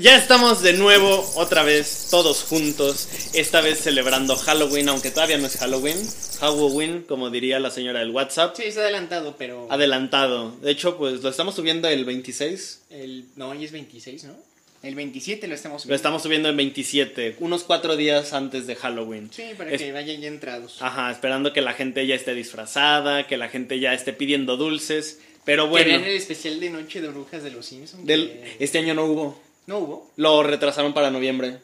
Ya estamos de nuevo, otra vez, todos juntos, esta vez celebrando Halloween, aunque todavía no es Halloween. Halloween, como diría la señora del WhatsApp. Sí, está adelantado, pero. Adelantado. De hecho, pues lo estamos subiendo el 26. El... No, hoy es 26, ¿no? El 27 lo estamos Lo subiendo. estamos subiendo el 27, unos cuatro días antes de Halloween. Sí, para Es- que vayan ya entrados. Ajá, esperando que la gente ya esté disfrazada, que la gente ya esté pidiendo dulces. Pero Que bueno, vean el especial de Noche de Brujas de los Simpsons. del- que- este año no hubo. No hubo. Lo retrasaron para noviembre.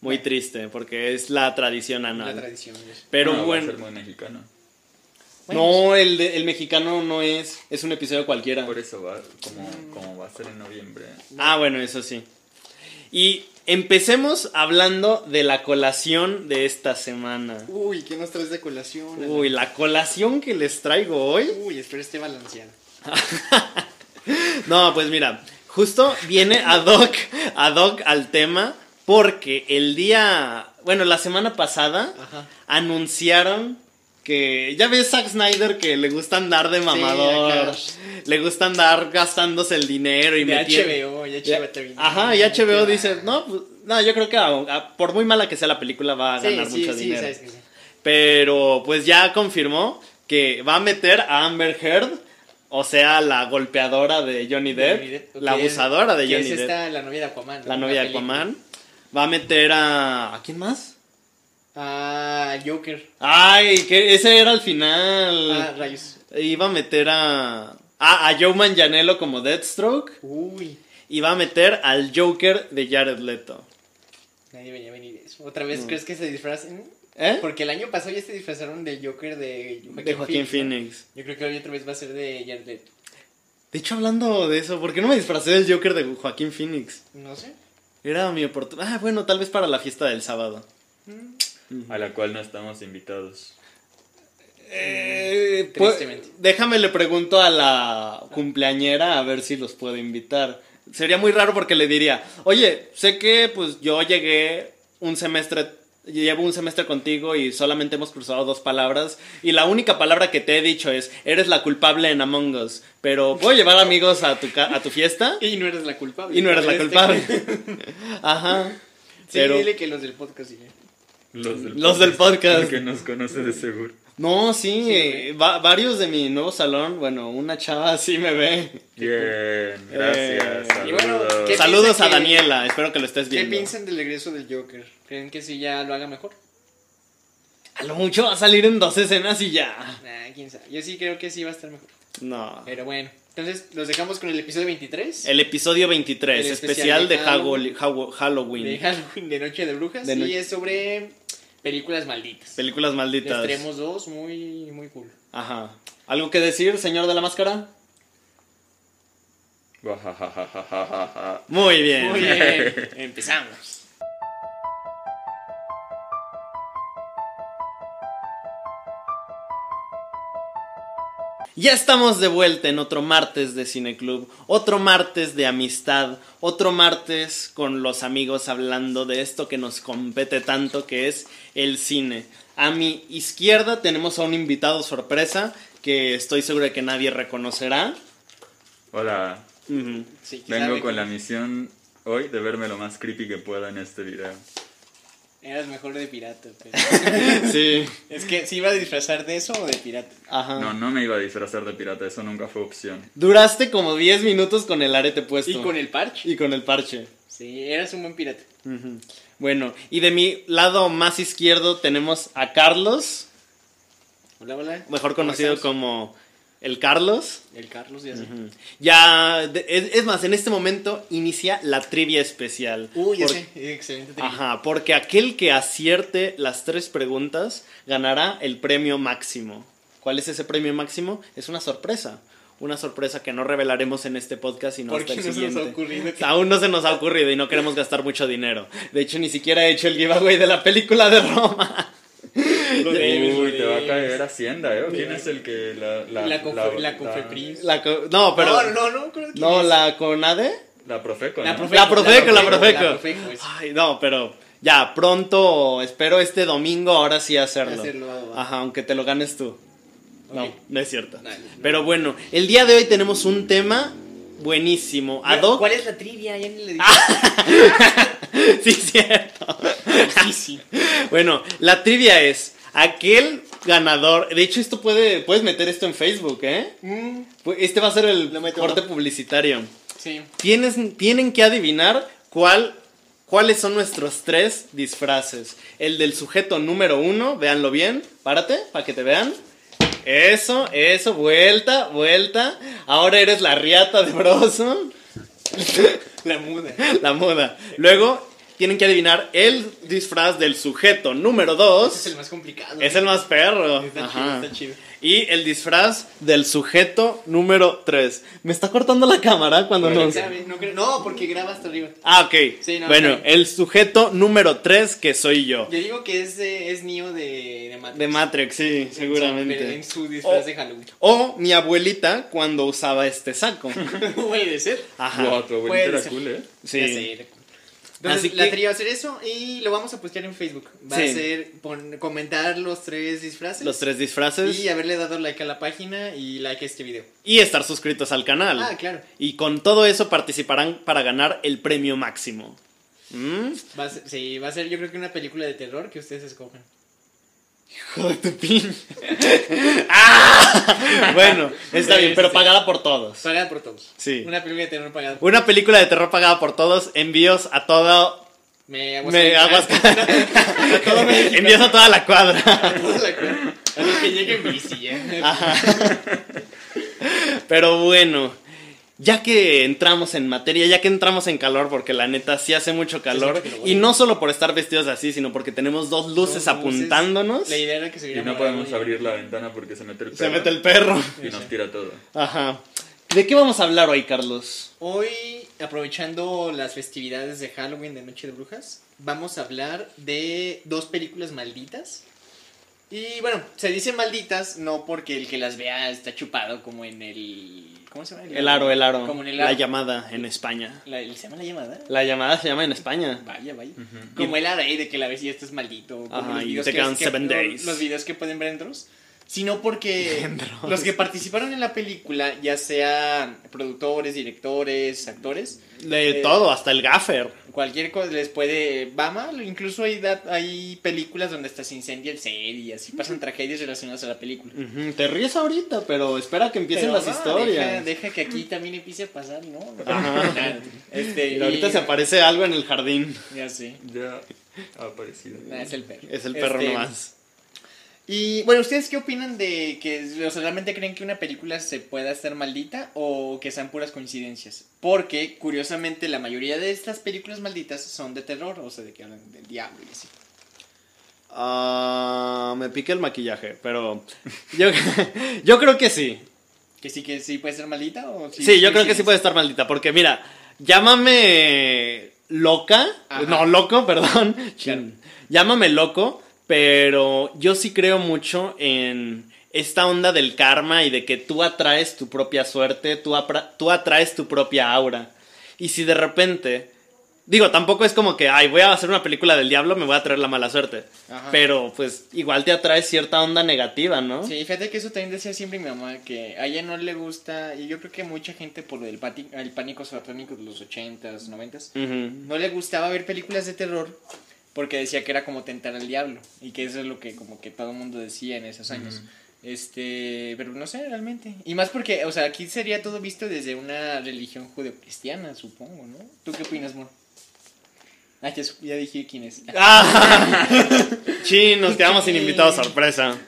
Muy triste, porque es la tradición La anual. tradición. Pero No, va a bueno, ser muy mexicano. no, el, de- el mexicano no es, es un episodio cualquiera. Por eso va, como, como va a ser en noviembre. Ah, bueno, eso sí. Y empecemos hablando de la colación de esta semana. Uy, ¿qué nos traes de colación? Uy, la colación que les traigo hoy. Uy, espero esté balanceado. No, pues mira, justo viene ad hoc, ad hoc al tema porque el día, bueno, la semana pasada Ajá. anunciaron que ya ves Zack Snyder que le gusta andar de mamador, le gusta andar gastándose el dinero y De metiendo- HBO, y HBO. Ajá, y HBO dice, no, pues, no, yo creo que a- a- por muy mala que sea la película va a Sí, ganar sí, mucho dinero. Pero pues ya confirmó que va a meter a Amber Heard, o sea, la golpeadora de Johnny Depp, Johnny Depp, la abusadora de Johnny es Depp, esta, la novia de Aquaman. ¿no? la novia de. Aquaman. Va a meter a... ¿A quién más? Ah, Joker. Ay, que ese era al final. Ah, rayos. Iba a meter a... Ah, a Joe Manganiello como Deathstroke. Uy, Y va a meter al Joker de Jared Leto. nadie venía a venir eso. ¿Otra vez crees que se disfracen? ¿Eh? Porque el año pasado ya se disfrazaron del Joker de Joaquín, De Joaquín. Phoenix. Yo creo que hoy otra vez va a ser de Jared Leto. De hecho, hablando de eso, ¿por qué no me disfracé del Joker de Joaquín Phoenix? No sé. Era mi oportunidad. Ah, bueno, tal vez para la fiesta del sábado. Mm, A la cual no estamos invitados. Eh, pues, Tristemente. déjame le pregunto a la cumpleañera a ver si los puedo invitar. Sería muy raro porque le diría, oye, sé que pues yo llegué un semestre, llevo un semestre contigo y solamente hemos cruzado dos palabras y la única palabra que te he dicho es, eres la culpable en Among Us, pero ¿puedo llevar amigos a tu, ca- a tu fiesta? Y no eres la culpable. Y no eres la Este- culpable. Ajá. Sí, Pero- dile que los del podcast sí. Los del, Los del podcast. Que nos conoce de seguro. No, sí, Sí, eh, va- varios de mi nuevo salón, bueno, una chava sí me ve. Bien, gracias. Eh, saludos. y bueno, ¿qué Saludos a que- Daniela, espero que lo estés ¿Qué viendo. piensan del regreso del Joker? ¿Creen que sí ya lo haga mejor? A lo mucho va a salir en dos escenas y ya. Nah, quién sabe. Yo sí creo que sí va a estar mejor. No. Pero bueno, entonces los dejamos con el episodio 23 El episodio 23, El especial, especial de de Halloween. Halloween. de Halloween de Noche de Brujas De y es sobre películas malditas. Películas malditas. traemos dos muy, muy cool. Ajá. ¿Algo que decir, señor de la máscara? Muy bien. Muy bien, empezamos. Ya estamos de vuelta en otro martes de Cineclub, otro martes de amistad, otro martes con los amigos hablando de esto que nos compete tanto que es el cine. A mi izquierda tenemos a un invitado sorpresa que estoy seguro de que nadie reconocerá. Hola. Sí, vengo con la misión hoy de verme lo más creepy que pueda en este video. Eras mejor de pirata. pero- Sí. es que, ¿sí iba a disfrazar de eso o de pirata? Ajá. No, no me iba a disfrazar de pirata, eso nunca fue opción. Duraste como 10 minutos con el arete puesto. Y con el parche. Y con el parche. Sí, eras un buen pirata. Bueno, y de mi lado más izquierdo tenemos a Carlos, Hola, hola. mejor ¿Cómo conocido como el Carlos. El Carlos, ya sé. Ya, de- es, es más, en este momento inicia la trivia especial. Uy, ya sé. Excelente. trivia. Ajá, porque aquel que acierte las tres preguntas ganará el premio máximo. ¿Cuál es ese premio máximo? Es una sorpresa. Una sorpresa que no revelaremos en este podcast sino hasta el no se nos siguiente. ha ocurrido que- Aún no se nos ha ocurrido y no queremos gastar mucho dinero. De hecho, ni siquiera he hecho el giveaway de la película de Roma. Lo Uy, te va a caer Hacienda, ¿eh? ¿Quién es el que la... La, La, Confe- la. La co- no, pero. No, no, no. creo que No, es. la CONADE. La Profeco, La. Profeco. La Profeco, la La Profeco. Es. Ay, no, pero ya, pronto, espero este domingo ahora sí hacerlo. Ajá, aunque te lo ganes tú. No, no es cierto. Pero bueno, el día de hoy tenemos un tema buenísimo. Ad Bueno, hoc. ¿Cuál es la trivia? Ya ni le dije. sí, cierto. sí, sí. Bueno, la trivia es aquel ganador. De hecho, esto puede puedes meter esto en Facebook, ¿eh? Mm, Este va a ser el corte publicitario. sí. Tienes, tienen que adivinar cuál, cuáles son nuestros tres disfraces. El del sujeto número uno, véanlo bien. Párate, para que te vean. Eso, eso, vuelta, vuelta. Ahora eres la riata de broso. La muda. La muda. Luego tienen que adivinar el disfraz del sujeto número dos. Ese es el más complicado. Es el más perro. Está Ajá. chido, está chido. Y el disfraz del sujeto número 3. Me está cortando la cámara cuando Bueno, nos... no, no, porque graba hasta arriba. Ah, ok. Sí, no, bueno, ok. el sujeto número 3 que soy yo. Yo digo que es, de- es Neo de, de Matrix. De Matrix, sí, En seguramente. su disfraz Oh. de Halloween. O mi abuelita cuando usaba este saco. Puede ser. Ajá. Wow, tu abuelita Puede era ser. cool, ¿eh? Sí. Entonces, Así la que- trivia va a ser eso y lo vamos a postear en Facebook. Va Sí. a ser pon- comentar los tres disfraces. Los tres disfraces. Y haberle dado like a la página y like a este video. Y estar suscritos al canal. Ah, claro. Y con todo eso participarán para ganar el premio máximo. ¿Mm? Va a ser, sí, va a ser yo creo que una película de terror que ustedes escojan. Hijo de tu pin. ¡Ah! Bueno, está Sí, bien, pero sí. pagada por todos. Pagada por todos. Sí. Una película de terror pagada por Una película de terror pagada por todos. Envíos a todo. Me Me aguas. A todo México. Envíos a toda la cuadra. A toda la cuadra. A los que lleguen bici, ¿eh? Pero bueno, ya que entramos en materia, ya que entramos en calor, porque la neta sí hace mucho calor. Y no solo por estar vestidos así, sino porque tenemos dos luces Dos apuntándonos. La idea era que se Y no podemos y- abrir la ventana porque se mete el Se perro mete el perro. y nos tira todo. Ajá. ¿De qué vamos a hablar hoy, Carlos? Hoy, aprovechando las festividades de Halloween de Noche de Brujas, vamos a hablar de dos películas malditas. Y bueno, se dice malditas no porque el que las vea está chupado como en el... ¿Cómo se llama? El aro, el aro. Como en el La aro. llamada en España. La- ¿Se llama la llamada? La llamada se llama en España. Vaya, vaya. Como el aro ahí de que la ves y esto es maldito. Como Ajá, los y te que- quedan que- seven los- days. Los videos que pueden ver en Dross. Sino porque los que participaron en la película, ya sean productores, directores, actores, De Eh, todo, hasta el gaffer. cualquier cosa les puede va mal. Incluso hay, dat- hay películas donde hasta se incendia el set y así pasan tragedias relacionadas a la película. Te ríes ahorita, pero espera que empiecen Pero las no, historias. Deja, deja que aquí también empiece a pasar, ¿no? Ajá. Este, Y ahorita y- se aparece algo en el jardín. Ya sé. Ya ha aparecido. Nah, es el perro. Es el perro Este, nomás. Y bueno, ¿ustedes qué opinan de que o sea, realmente creen que una película se pueda estar maldita o que sean puras coincidencias? Porque, curiosamente, la mayoría de estas películas malditas son de terror, o sea, de que hablan del diablo y así. Ah, me pique el maquillaje, pero yo, yo creo que sí. ¿Que sí que sí puede ser maldita o Sí, yo creo que sí puede estar maldita, porque mira, llámame loca, Ajá. no, loco, perdón, llámame loco, pero yo sí creo mucho en esta onda del karma y de que tú atraes tu propia suerte, tú, tú atraes tu propia aura. Y si de repente, digo, tampoco es como que, ay, voy a hacer una película del diablo, me voy a traer la mala suerte. Ajá. Pero pues igual te atrae cierta onda negativa, ¿no? Sí, fíjate que eso también decía siempre mi mamá, que a ella no le gusta, y yo creo que mucha gente por el, el pánico satánico de los 80s, 90s, Ujú. no le gustaba ver películas de terror porque decía que era como tentar al diablo y que eso es lo que como que todo el mundo decía en esos años. Este, pero no sé realmente. Y más porque, o sea, aquí sería todo visto desde una religión judeocristiana, supongo, ¿no? ¿Tú qué opinas, Mor? Ah, ya, ya dije quién es. Ah, sí, nos quedamos sin invitado sorpresa.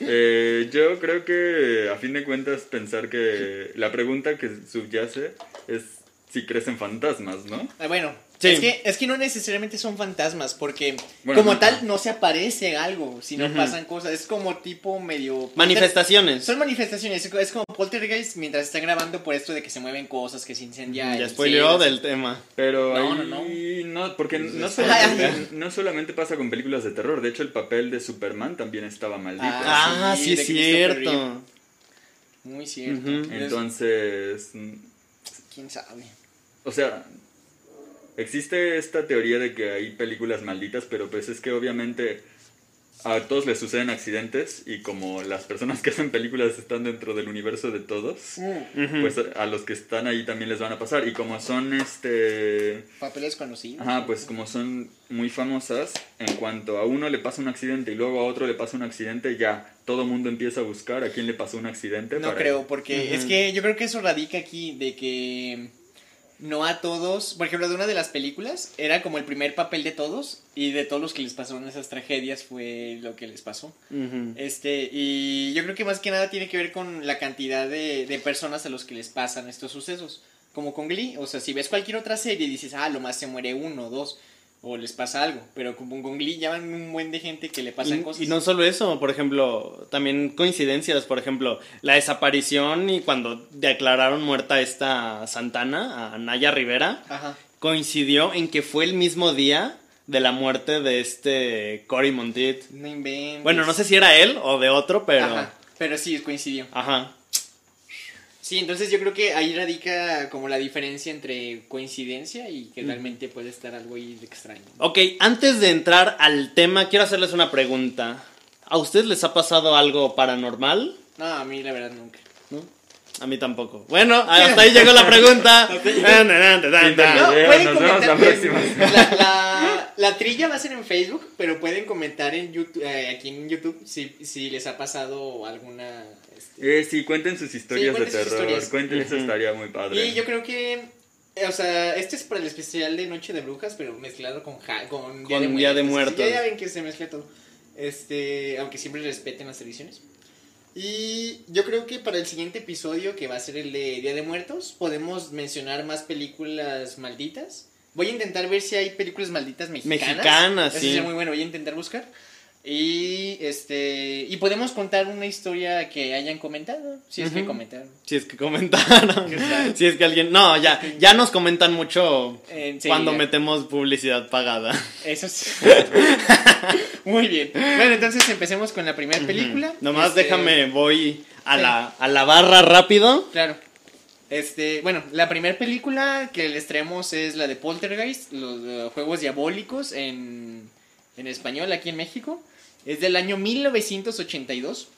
Eh, yo creo que a fin de cuentas pensar que la pregunta que subyace es si crees en fantasmas, ¿no? Ah, bueno, Sí. es, que, es que no necesariamente son fantasmas, porque Bueno, como no. tal no se aparece algo, sino pasan cosas. Es como tipo medio... Manifestaciones. Son manifestaciones, es como poltergeist mientras está grabando por esto de que se mueven cosas, que se incendia. Ya spoileó del tema. Pero No, ahí no, porque no Ay, solamente, no solamente pasa con películas de terror, de hecho el papel de Superman también estaba maldito. Ah, Ah, sí, es cierto. Muy cierto. Entonces, Entonces, ¿Quién sabe? o sea, existe esta teoría de que hay películas malditas, pero pues es que obviamente a todos les suceden accidentes y como las personas que hacen películas están dentro del universo de todos, Mm, pues a los que están ahí también les van a pasar. Y como son este... Papeles conocidos. Ajá, pues como son muy famosas, en cuanto a uno le pasa un accidente y luego a otro le pasa un accidente, ya todo mundo empieza a buscar a quién le pasó un accidente. No para- creo, porque es que yo creo que eso radica aquí de que no a todos, por ejemplo, de una de las películas, era como el primer papel de todos y de todos los que les pasaron esas tragedias fue lo que les pasó. Este, y yo creo que más que nada tiene que ver con la cantidad de, de personas a los que les pasan estos sucesos. Como con Glee, o sea, si ves cualquier otra serie y dices, ah, lo más se muere uno o dos, o les pasa algo. Pero como con Glee ya van un buen de gente que le pasan Y, cosas. y no solo eso, por ejemplo, también coincidencias, por ejemplo, la desaparición y cuando declararon muerta esta Santana, a Naya Rivera, Ajá. coincidió en que fue el mismo día de la muerte de este Cory Monteith. No inventes. Bueno, no sé si era él o de otro, pero... Ajá, pero sí, coincidió. Ajá. Sí, entonces yo creo que ahí radica como la diferencia entre coincidencia y que realmente puede estar algo ahí de extraño. Ok, antes de entrar al tema, quiero hacerles una pregunta. ¿A ustedes les ha pasado algo paranormal? No, a mí la verdad nunca. A mí tampoco. Bueno, hasta ahí llegó la pregunta. No, pueden nos vemos la comentar. próxima. La, la- la trilla va a ser en Facebook, pero pueden comentar en YouTube, eh, aquí en YouTube si, si les ha pasado alguna. este, Eh, sí, cuenten sus historias cuenten de sus terror. historias. Cuenten, eso estaría muy padre. Y yo creo que. O sea, este es para el especial de Noche de Brujas, pero mezclado con, ja- con, Con Día de Muertos. Ya, ya ven que se mezcla todo. Este, aunque siempre respeten las tradiciones. Y yo creo que para el siguiente episodio, que va a ser el de Día de Muertos, podemos mencionar más películas malditas. Voy a intentar ver si hay películas malditas mexicanas. Mexicanas, Eso sí. sería muy bueno, voy a intentar buscar. Y este y podemos contar una historia que hayan comentado, si es que comentaron. Si es que comentaron. si es que alguien. No, ya, ya nos comentan mucho Eh, sí, cuando ya. metemos publicidad pagada. Eso sí. Muy bien. Bueno, entonces empecemos con la primera película. Nomás Este, déjame, voy a, sí. la, a la barra rápido. Claro. Este, bueno, la primera película que les traemos es la de Poltergeist, los eh, juegos diabólicos en, en español aquí en México. Es del año 1982.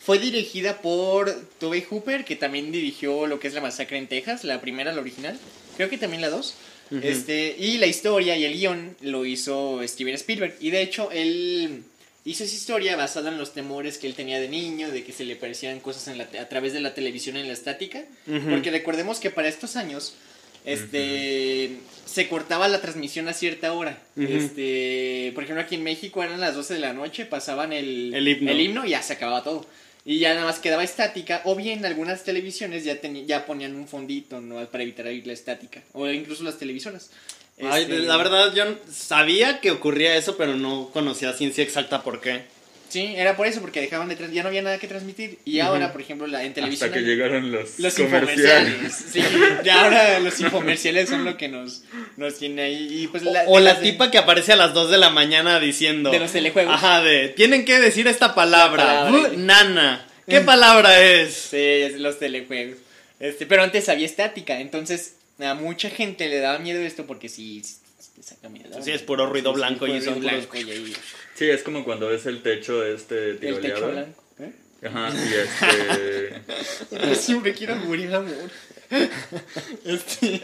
Fue dirigida por Tobey Hooper, que también dirigió lo que es La Masacre en Texas, la primera, la original. Creo que también la dos. Ujú. Este, y la historia y el guion lo hizo Steven Spielberg. Y de hecho, él hizo esa historia basada en los temores que él tenía de niño, de que se le parecían cosas en la a través de la televisión en la estática. Ujú. Porque recordemos que para estos años, este, se cortaba la transmisión a cierta hora. Ujú. Este, por ejemplo, aquí en México eran las 12 de la noche, pasaban el, El himno. y ya se acababa todo. Y ya nada más quedaba estática, o bien algunas televisiones ya, ya ponían un fondito, ¿no? Para evitar la estática, o incluso las televisoras. Ay, Este, la verdad, yo sabía que ocurría eso, pero no conocía ciencia exacta por qué. Sí, era por eso, porque dejaban de trans- ya no había nada que transmitir. Y ahora, por ejemplo, la, en televisión... Hasta que llegaron los, Los comerciales. Sí, ya ahora los infomerciales son lo que nos, nos tiene ahí. Y pues la, o la de- tipa que aparece a las 2 de la mañana diciendo. De los telejuegos. Ajá, de. Tienen que decir esta palabra. La palabra. Bu- nana. ¿Qué palabra es? Sí, es los telejuegos. Este, pero antes había estática, entonces a mucha gente le daba miedo esto porque sí, sí te saca miedo. Sí, es puro ruido blanco y puro son ruido puros- blanco y ahí- Sí, es como cuando ves el techo de este el techo tiroleado. blanco. ¿eh? Ajá, y este. Yo siempre quiero morir amor. Este...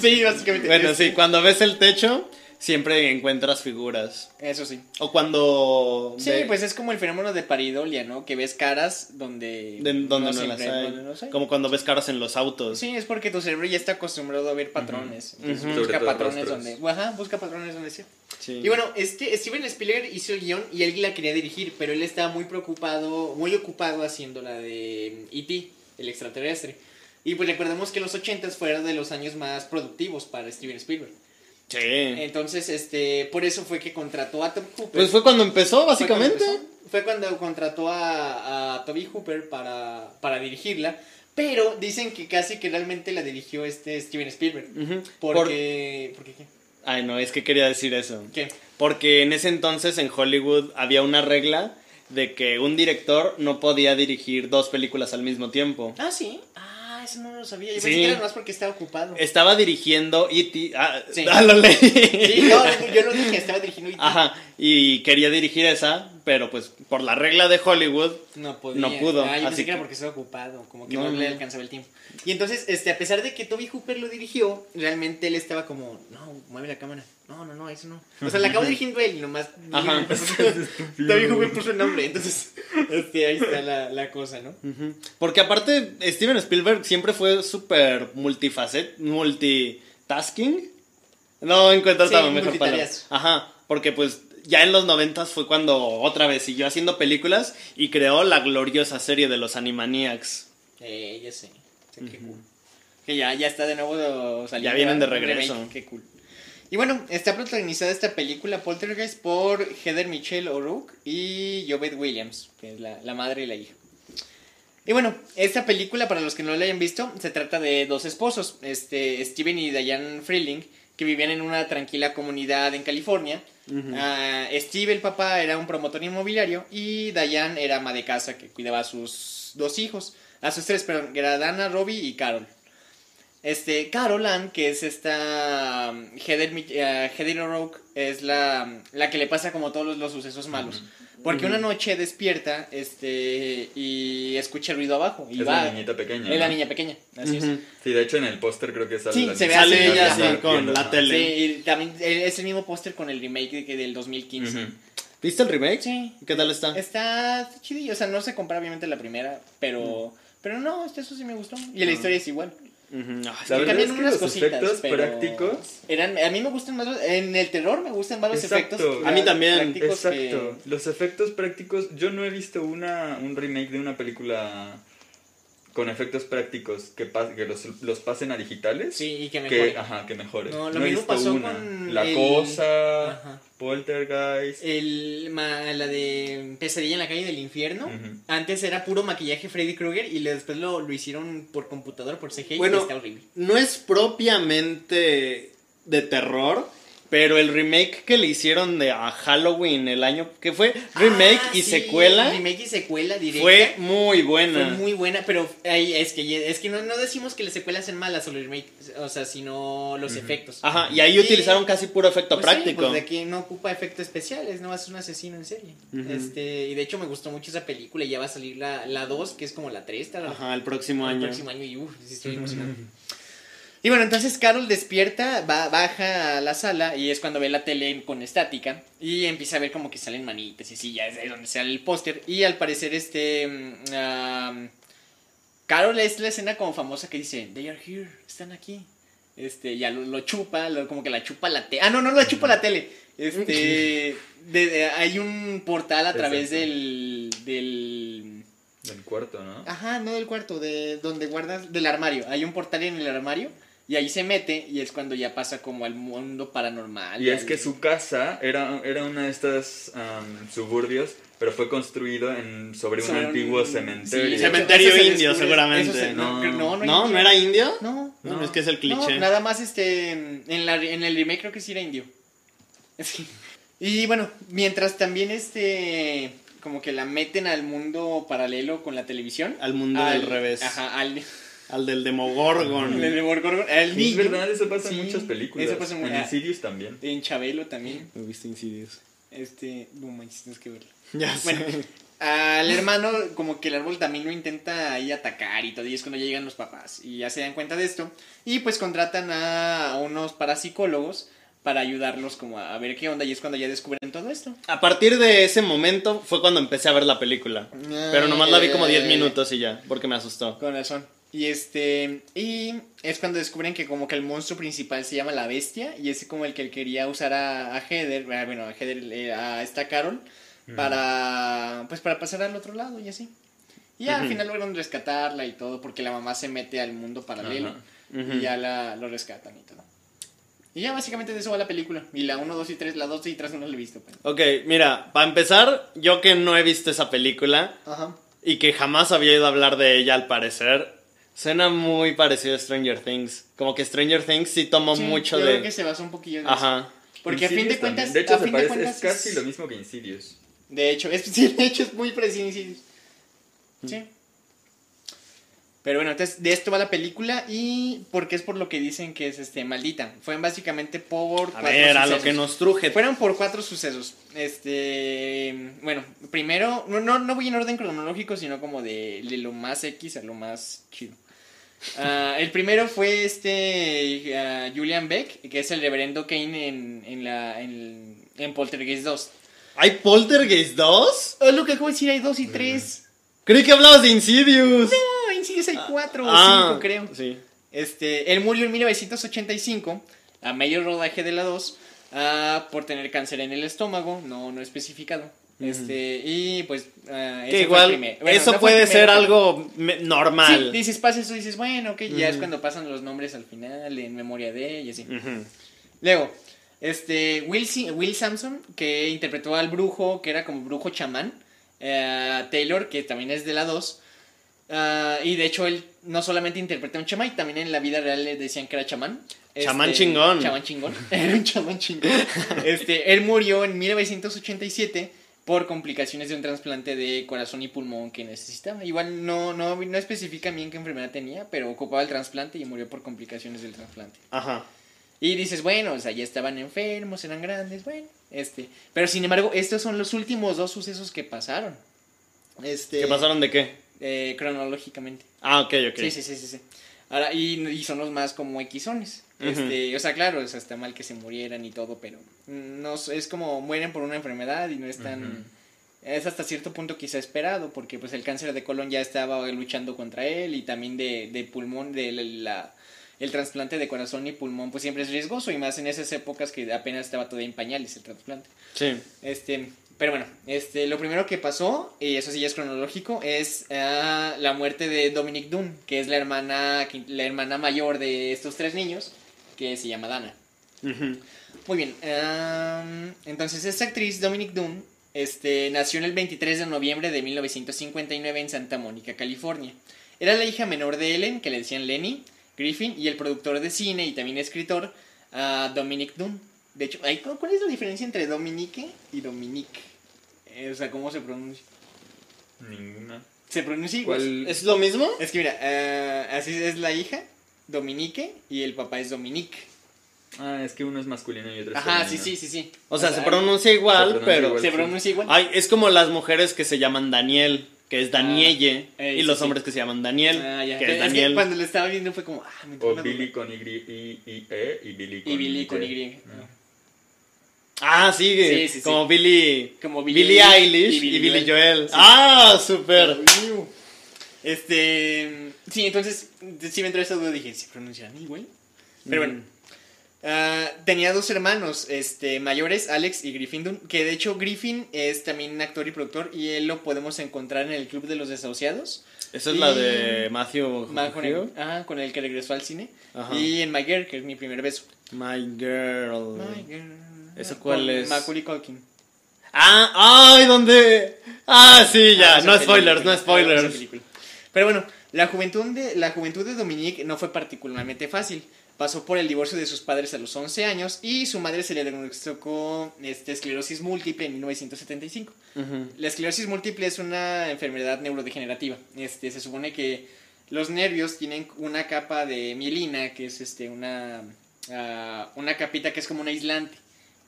sí, básicamente. Bueno, sí, cuando ves el techo, siempre encuentras figuras. Eso sí. O cuando. Sí, ve- pues es como el fenómeno de paridolia, ¿no? Que ves caras donde... de- donde no, las siempre- hay. donde no las hay. Como cuando ves caras en los autos. Sí, es porque tu cerebro ya está acostumbrado a ver patrones. Entonces busca patrones donde... Ajá, busca patrones donde sea. Sí. Y bueno, este Steven Spielberg hizo el guion y él la quería dirigir, pero él estaba muy preocupado, muy ocupado haciendo la de E.T., el extraterrestre. Y pues recordemos que los 80 fueron de los años más productivos para Steven Spielberg. Sí. Entonces, este, por eso fue que contrató a Tom Hooper. Pues fue cuando empezó, Fue cuando básicamente. empezó. Fue cuando contrató a, a Toby Hooper para, para dirigirla. Pero dicen que casi que realmente la dirigió este Steven Spielberg. Por- Porque. ¿Por qué qué? Ay, no, es que quería decir eso. ¿Qué? Porque en ese entonces en Hollywood había una regla de que un director no podía dirigir dos películas al mismo tiempo. Ah, sí. Ah, eso no lo sabía. Yo Sí. pensé que era más porque estaba ocupado. Estaba dirigiendo E.T. Ah, Sí. ah, lo leí. Sí, no, yo no dije, estaba dirigiendo y Ajá, y quería dirigir esa, pero pues por la regla de Hollywood, No podía. No pudo, Ah, yo pensé así que era que- porque estaba ocupado, como que no, no. le alcanzaba el tiempo. Y entonces, este, a pesar de que Toby Hooper lo dirigió, realmente él estaba como, no, mueve la cámara. No, no, no, eso no. O sea, la acabo dirigiendo él y nomás. Ajá. Toby Hooper puso el nombre, entonces, este, ahí está la, la cosa, ¿no? Ujú. Porque aparte, Steven Spielberg siempre fue súper multifacet, multitasking. No encuentro Sí, mejor palabra. Ajá, porque pues ya en los noventas fue cuando otra vez siguió haciendo películas y creó la gloriosa serie de los Animaniacs. Eh, ya sé. Sí, qué cool. Que ya, ya está de nuevo saliendo. Ya vienen de regreso. Qué cool. Y bueno, está protagonizada esta película Poltergeist por Heather Michelle O'Rourke y Jovette Williams, que es la, la madre y la hija. Y bueno, esta película, para los que no la hayan visto, se trata de dos esposos, este, Steven y Diane Freeling, que vivían en una tranquila comunidad en California. Ah, Steve, el papá, era un promotor inmobiliario y Diane era ama de casa que cuidaba a sus dos hijos, a sus tres, perdón, que era Dana, Robbie y Carol. Este, Carol Ann, que es esta um, Heather, eh, Heather O'Rourke, es la, la que le pasa como todos los, los sucesos malos. Porque una noche despierta este, y escucha ruido abajo. Y Es va. la niñita pequeña. Es la ¿no? niña pequeña, así es. Ujú. Sí, de hecho en el póster creo que sale Sí, la se ve Sale ella así con viendo, la tele. Sí, y también eh, es el mismo póster con el remake de, que del 2015. Ujú. ¿Viste el remake? Sí. ¿Qué tal está? Está chidillo, o sea, no se compara obviamente la primera, pero pero no, este, eso sí me gustó. Y la historia es igual. La verdad es que unas los cositas, efectos pero prácticos eran a mí me gustan más los- en el terror me gustan más los Exacto. efectos. A mí también. que- Exacto. Los efectos prácticos. Yo no he visto una, un remake de una película con efectos prácticos que, pas- que los, los pasen a digitales. Sí, y que que, mejor. ajá, que mejore. No, lo he mismo visto pasó una. con La el- Cosa, Ajá. Poltergeist. El, ma- la de Pesadilla en la calle del infierno. Antes era puro maquillaje Freddy Krueger y después lo, lo hicieron por computadora, por CGI Bueno, y está horrible. no es propiamente de terror, pero el remake que le hicieron de a Halloween el año que fue remake Ah, y sí, secuela Remake y secuela directa. fue muy buena. Fue muy buena, pero ahí es que es que no, no decimos que las secuelas sean malas o los remake, o sea, sino los efectos. Ajá, y ahí utilizaron casi puro efecto Pues sí, práctico. pues de que no ocupa efectos especiales, no es un asesino en serie. Este, y de hecho me gustó mucho esa película y ya va a salir la, la 2, que es como la 3, tal, Ajá, el próximo el año. próximo año y uff, sí estoy emocionado. Y bueno, entonces Carol despierta, va, baja a la sala y es cuando ve la tele con estática y empieza a ver como que salen manitas y sí, ya es donde sale el póster. Y al parecer este... ah, Carol es la escena como famosa que dice, they are here, están aquí. Este, ya lo, lo chupa, lo- como que la chupa la tele. Ah, no, no la chupa la tele. Este, de- de- hay un portal a través del, del, Del cuarto, ¿no? Ajá, no del cuarto, de donde guardas, del armario. Hay un portal en el armario y ahí se mete y es cuando ya pasa como al mundo paranormal. Y es al- que su casa era, era una de estas am, suburbios, pero fue construido en, sobre un Sobre un- antiguo sí, cementerio. Cementerio Eso se indio, descubre- seguramente. se- no, No. no, no, ¿No? ¿No era indio? No, No, No. es que es el no, cliché. nada más este, en, la, en el remake creo que sí era indio. Sí. Y bueno, mientras también este, como que la meten al mundo paralelo con la televisión. Al mundo del revés. Ajá, al, Al del Demogorgon. al Demogorgon, al Es verdad, eso pasa Sí, en muchas películas. eso pasa en- en. Insidious también. En Chabelo también. Me viste Insidious. Este, no manches, tienes que verlo. Ya sé. Bueno, al hermano, como que el árbol también lo intenta ahí atacar y todo, y es cuando ya llegan los papás. Y ya se dan cuenta de esto. Y pues contratan a unos parapsicólogos para ayudarlos como a ver qué onda, y es cuando ya descubren todo esto. A partir de ese momento fue cuando empecé a ver la película. Pero nomás la vi como 10 minutos y ya, porque me asustó. Con razón. Y este. Y es cuando descubren que como que el monstruo principal se llama la bestia. Y es como el que él quería usar a, a Heather. ah, Bueno, a Heather, eh, a esta Carol. Para. Pues para pasar al otro lado y así. Y ya al final logran rescatarla y todo. Porque la mamá se mete al mundo paralelo. Y ya la, lo rescatan y todo. Y ya básicamente de eso va la película. Y la 1, 2 y 3, la 2 y 3 no la he visto. pues. Ok, mira, para empezar, yo que no he visto esa película Ajá. y que jamás había ido a hablar de ella al parecer, suena muy parecido a Stranger Things. Como que Stranger Things sí tomó Sí, mucho yo de... creo que se basó un poquillo en eso. Ajá. Porque a fin de Insidious cuentas. también. De hecho, a se fin de parece, cuentas es casi lo mismo que Insidious. De hecho, es, sí, de hecho es muy preciso. Sí. Pero bueno, entonces de esto va la película y porque es por lo que dicen que es este maldita. Fue básicamente por A ver, a lo que nos truje. Fueron por cuatro sucesos. Este, bueno, primero, no, no, no voy en orden cronológico, sino como de, de lo más X a lo más chido. Ah, el primero fue este ah, Julian Beck, que es el reverendo Kane en, en, la, en, en Poltergeist 2. ¿Hay Poltergeist 2? Oh, lo que acabo de decir, hay dos y tres. Creí que hablabas de Insidious. No, sí hay cuatro o Ah, cinco, creo. Sí. Este, él murió en 1985, a medio rodaje de la 2, ah, por tener cáncer en el estómago, no, no especificado. Este, y pues. ah, Que igual, bueno, eso no puede ser algo normal. Sí, dices, pasa eso, dices, bueno, ok, ya es cuando pasan los nombres al final, en memoria de, y así. Ujú. Luego, este, Will, Will Sampson, que interpretó al brujo, que era como brujo chamán. eh, Taylor, que también es de la 2. ah, y de hecho, él no solamente interpretó a un chamán, también en la vida real le decían que era chamán. Chamán Este, chingón. Chamán chingón. Era un chamán chingón. Este, él murió en 1987 por complicaciones de un trasplante de corazón y pulmón que necesitaba. Igual no, no, no especifica bien qué enfermedad tenía, pero ocupaba el trasplante y murió por complicaciones del trasplante. Ajá. Y dices, bueno, o sea, ya estaban enfermos, eran grandes, bueno, este. Pero sin embargo, estos son los últimos dos sucesos que pasaron. Este. ¿Qué pasaron de qué? eh, cronológicamente. Ah, ok, ok. Sí, sí, sí, sí, sí. Ahora, y, y son los más como Xones. Ujú. Este, o sea, claro, o sea, está mal que se murieran y todo, pero no es como mueren por una enfermedad y no es tan Ujú. es hasta cierto punto quizá esperado, porque pues el cáncer de colon ya estaba luchando contra él y también de, de pulmón, de la, la- el trasplante de corazón y pulmón pues siempre es riesgoso y más en esas épocas que apenas estaba todavía en pañales el trasplante. Sí. Este, pero bueno, este, lo primero que pasó, y eso sí ya es cronológico, es ah, la muerte de Dominic Dunn, que es la hermana, la hermana mayor de estos tres niños, que se llama Dana. Muy bien, am, entonces esta actriz, Dominic Dunn, este, nació en el 23 de noviembre de 1959 en Santa Mónica, California. Era la hija menor de Ellen, que le decían Lenny Griffin, y el productor de cine y también escritor, ah, Dominic Dunn. De hecho, ¿hay- ¿cuál es la diferencia entre Dominique y Dominique? Eh, o sea, ¿cómo se pronuncia? Ninguna. Se pronuncia igual. ¿Es lo mismo? Es que mira, ah, así es la hija, Dominique, y el papá es Dominique. Ah, es que uno es masculino y otro es Ajá, sí, femenino. sí, sí, sí. O sea, se pronuncia igual, Se pronuncia pero... igual. Se sí. pronuncia igual. Ay, es como las mujeres que se llaman Daniel, que es Danielle, Ah, ey, y sí, los sí. hombres que se llaman Daniel, Ah, ya. que Es es que Daniel. cuando lo estaba viendo fue como, ah, me O. Billy con Y, y, y E y Billy con Y Billy con Y. Y. Ah, sí, Sí, sí, sí. como Billy... Como Billie Billie Eilish y y Billy, Joel. Sí. Ah, súper. Este. Sí, entonces, sí me entró esa duda. Dije, ¿se pronuncian igual? Pero bueno. ah, tenía dos hermanos este, mayores, Alex y Griffin. Que de hecho, Griffin es también actor y productor. Y él lo podemos encontrar en el Club de los Desahuciados. Esa es la de Matthew Ma- con, el, ajá, con el que regresó al cine. Ajá. Y en My Girl, que es mi primer beso. My Girl. My Girl. ¿Eso cuál es? Macaulay Culkin. Ah, ay, ¿dónde? Ah, sí, ya, Ah, esa no película, spoilers, no spoilers. Pero bueno, la juventud, de, la juventud de Dominique no fue particularmente fácil. Pasó por el divorcio de sus padres a los 11 años y su madre se le diagnosticó este, esclerosis múltiple en 1975. Ujú. La esclerosis múltiple es una enfermedad neurodegenerativa. Este, se supone que los nervios tienen una capa de mielina, que es este, una, ah, una capita que es como un aislante,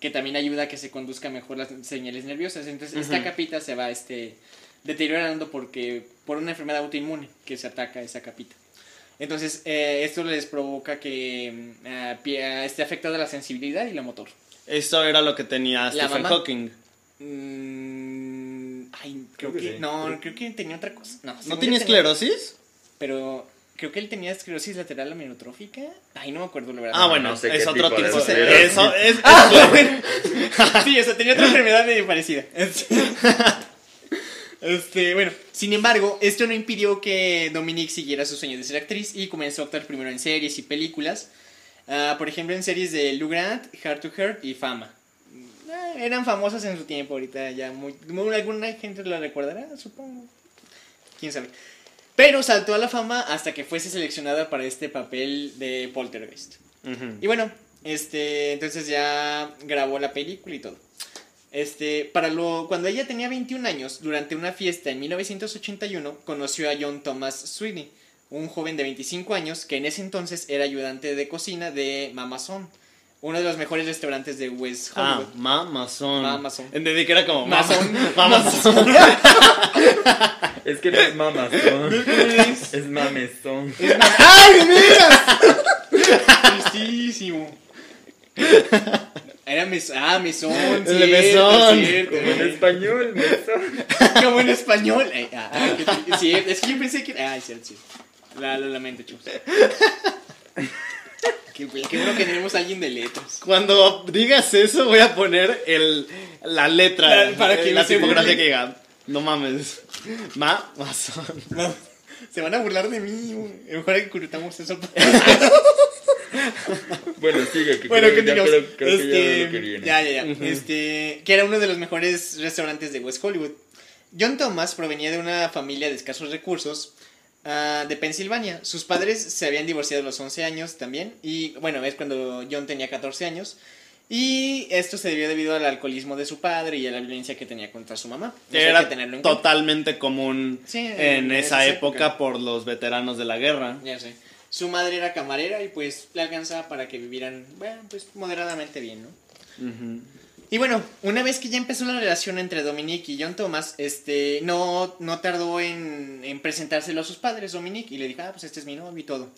que también ayuda a que se conduzca mejor las señales nerviosas. Entonces, esta capita se va este, deteriorando porque, por una enfermedad autoinmune que se ataca a esa capita. Entonces, eh, esto les provoca que mm, esté afectada la sensibilidad y la motor. Eso era lo que tenía La Stephen mamá. Hawking. Mm, ay, creo, Creo que que, sí. no, Creo- que tenía otra cosa. No, ¿No tenía tenía- esclerosis? Pero creo que él tenía esclerosis lateral amiotrófica. Ay, no me acuerdo la verdad. Ah, bueno, no sé qué es otro tipo de tipo. esclerosis. Eso es. Ah, bueno. sí, o sea, tenía otra enfermedad medio parecida. Este, bueno, sin embargo, esto no impidió que Dominique siguiera su sueño de ser actriz y comenzó a actuar primero en series y películas. Ah, por ejemplo, en series de Lou Grant, Heart to Heart y Fama. Ah, eran famosas en su tiempo, ahorita ya muy, muy- alguna gente la recordará, supongo. Quién sabe. Pero saltó a la fama hasta que fuese seleccionada para este papel de Poltergeist. Y bueno, este, entonces ya grabó la película y todo. Este, para lo, cuando ella tenía 21 años, durante una fiesta en 1981, conoció a John Thomas Sweeney, un joven de 25 años que en ese entonces era ayudante de cocina de Mamazón, uno de los mejores restaurantes de West Ah, Hollywood. mamazón. Mamazón. Entendí que era como Mazón. Mamazón. Es que no es mamazón. es mamezón. ¡Ay, de veras! Tristísimo. Era mes ah, mesón. El de cierto, mesón. cierto. Como en español, mesón. Como en español. Ay, ah, sí, es que yo pensé que. Ay, cierto, sí. La, lo lamento, chicos. Qué, qué bueno que tenemos a alguien de letras. Cuando digas eso, voy a poner el, la letra. La- para que la tipografía que diga. No mames. Mamazón. No, se van a burlar de mí. Mejor que ocultamos eso. Bueno, sigue. Que Bueno, creo, que ya, creo, creo que ya este, lo que viene. ya, ya, ya. Ujú. Este, que era uno de los mejores restaurantes de West Hollywood. John Thomas provenía de una familia de escasos recursos ah, de Pensilvania. Sus padres se habían divorciado a los 11 años también. Y bueno, es cuando John tenía 14 años. Y esto se debió debido al alcoholismo de su padre y a la violencia que tenía contra su mamá. Eso hay Era que totalmente común Sí, en en esa época época. por los veteranos de la guerra. Ya sé. Su madre era camarera y pues le alcanzaba para que vivieran, bueno, pues moderadamente bien, ¿no? Ujú. Y bueno, una vez que ya empezó la relación entre Dominique y John Thomas, este, no, no tardó en, en presentárselo a sus padres, Dominique, y le dijo, ah, pues este es mi novio y todo.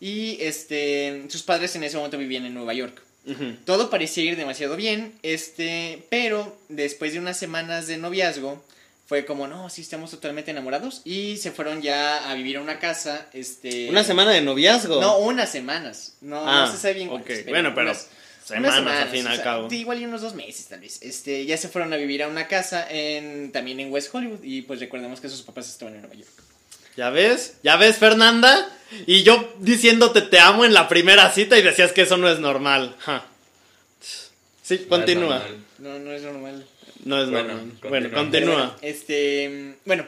Y este, sus padres en ese momento vivían en Nueva York. Todo parecía ir demasiado bien, este, pero después de unas semanas de noviazgo, fue como, no, sí, estamos totalmente enamorados, y se fueron ya a vivir a una casa, este... Una semana de noviazgo. No, unas semanas, no, Ah, no se sabe bien ok. cuántas, Bueno, pero unas- Semanas, unas al fin y o al cabo. sí, igual y unos dos meses tal vez. Este, ya se fueron a vivir a una casa en también en West Hollywood y pues recordemos que sus papás estaban en Nueva York. ¿Ya ves? ¿Ya ves, Fernanda? Y yo diciéndote te amo en la primera cita y decías que eso no es normal. Ja. Sí, No continúa. No, no es normal. No es Bueno, normal. continúa. Bueno, continúa. Este, bueno,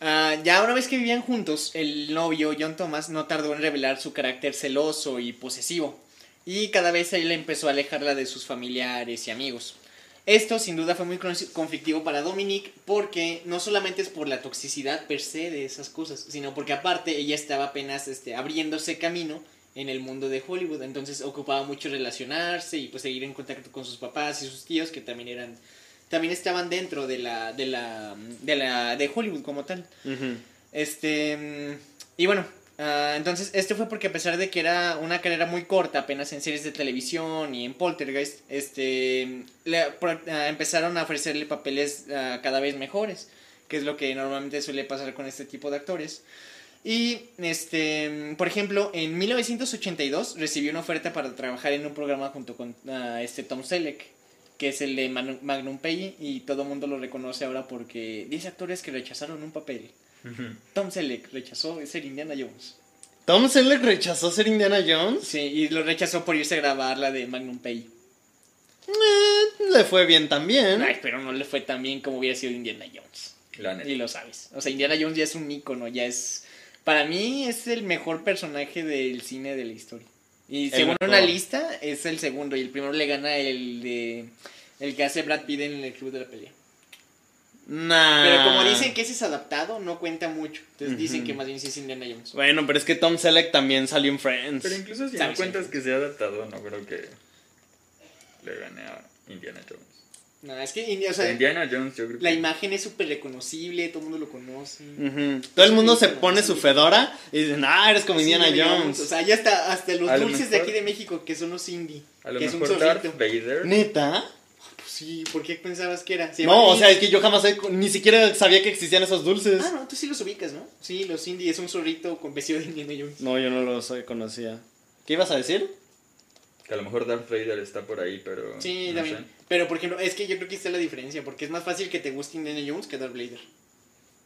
ah, ya una vez que vivían juntos, el novio John Thomas no tardó en revelar su carácter celoso y posesivo. Y cada vez él empezó a alejarla de sus familiares y amigos. Esto sin duda fue muy con- conflictivo para Dominique porque no solamente es por la toxicidad per se de esas cosas, sino porque aparte ella estaba apenas este, abriéndose camino en el mundo de Hollywood, entonces ocupaba mucho relacionarse y pues seguir en contacto con sus papás y sus tíos que también eran también estaban dentro de la de la de la de Hollywood como tal. Este y bueno, ah, entonces esto fue porque a pesar de que era una carrera muy corta, apenas en series de televisión y en Poltergeist, este ah, empezaron a ofrecerle papeles ah, cada vez mejores, que es lo que normalmente suele pasar con este tipo de actores. Y, este, por ejemplo, en 1982 recibió una oferta para trabajar en un programa junto con este Tom Selleck, que es el de Magnum Pay, y todo el mundo lo reconoce ahora porque 10 actores que rechazaron un papel. Tom Selleck rechazó ser Indiana Jones. ¿Tom Selleck rechazó ser Indiana Jones? Sí, y lo rechazó por irse a grabar la de Magnum Pay. Eh, le fue bien también. Ay, pero no le fue tan bien como hubiera sido Indiana Jones. La neta. Y lo sabes. O sea, Indiana Jones ya es un ícono, ya es... Para mí es el mejor personaje del cine de la historia. Y El según mejor. una lista, es el segundo. Y el primero le gana el de... El que hace Brad Pitt en el Club de la Pelea. Nah. Pero como dicen que ese es adaptado, no cuenta mucho. Entonces dicen que más bien sí es Indiana Jones. Bueno, pero es que Tom Selleck también salió en Friends. Pero incluso si no cuentas sí. que se ha adaptado, no creo que le gane a Indiana Jones. No, es que Indi- o sea, sea, Indiana Jones, yo creo que. la imagen es súper reconocible, todo el mundo lo conoce. Todo el mundo se pone su fedora y dicen, ah, eres como Sí, Indiana Jones. O sea, ya hasta, hasta los A lo dulces de mejor- aquí de México, que son los indie. A lo que es un mejor Darth. Vader. ¿Neta? Sí, ¿por qué pensabas que era? Se No, o sea, es que yo jamás he- ni siquiera sabía que existían esos dulces. Ah, no, tú sí los ubicas, ¿no? Sí, los indie es un zorrito con vestido de Indiana Jones. No, yo no los conocía. ¿Qué ibas a decir? Que a lo mejor Darth Vader está por ahí, pero. Sí, no también. sé. Pero, por ejemplo, es que yo creo que está la diferencia, porque es más fácil que te guste Indiana Jones que Darth Vader.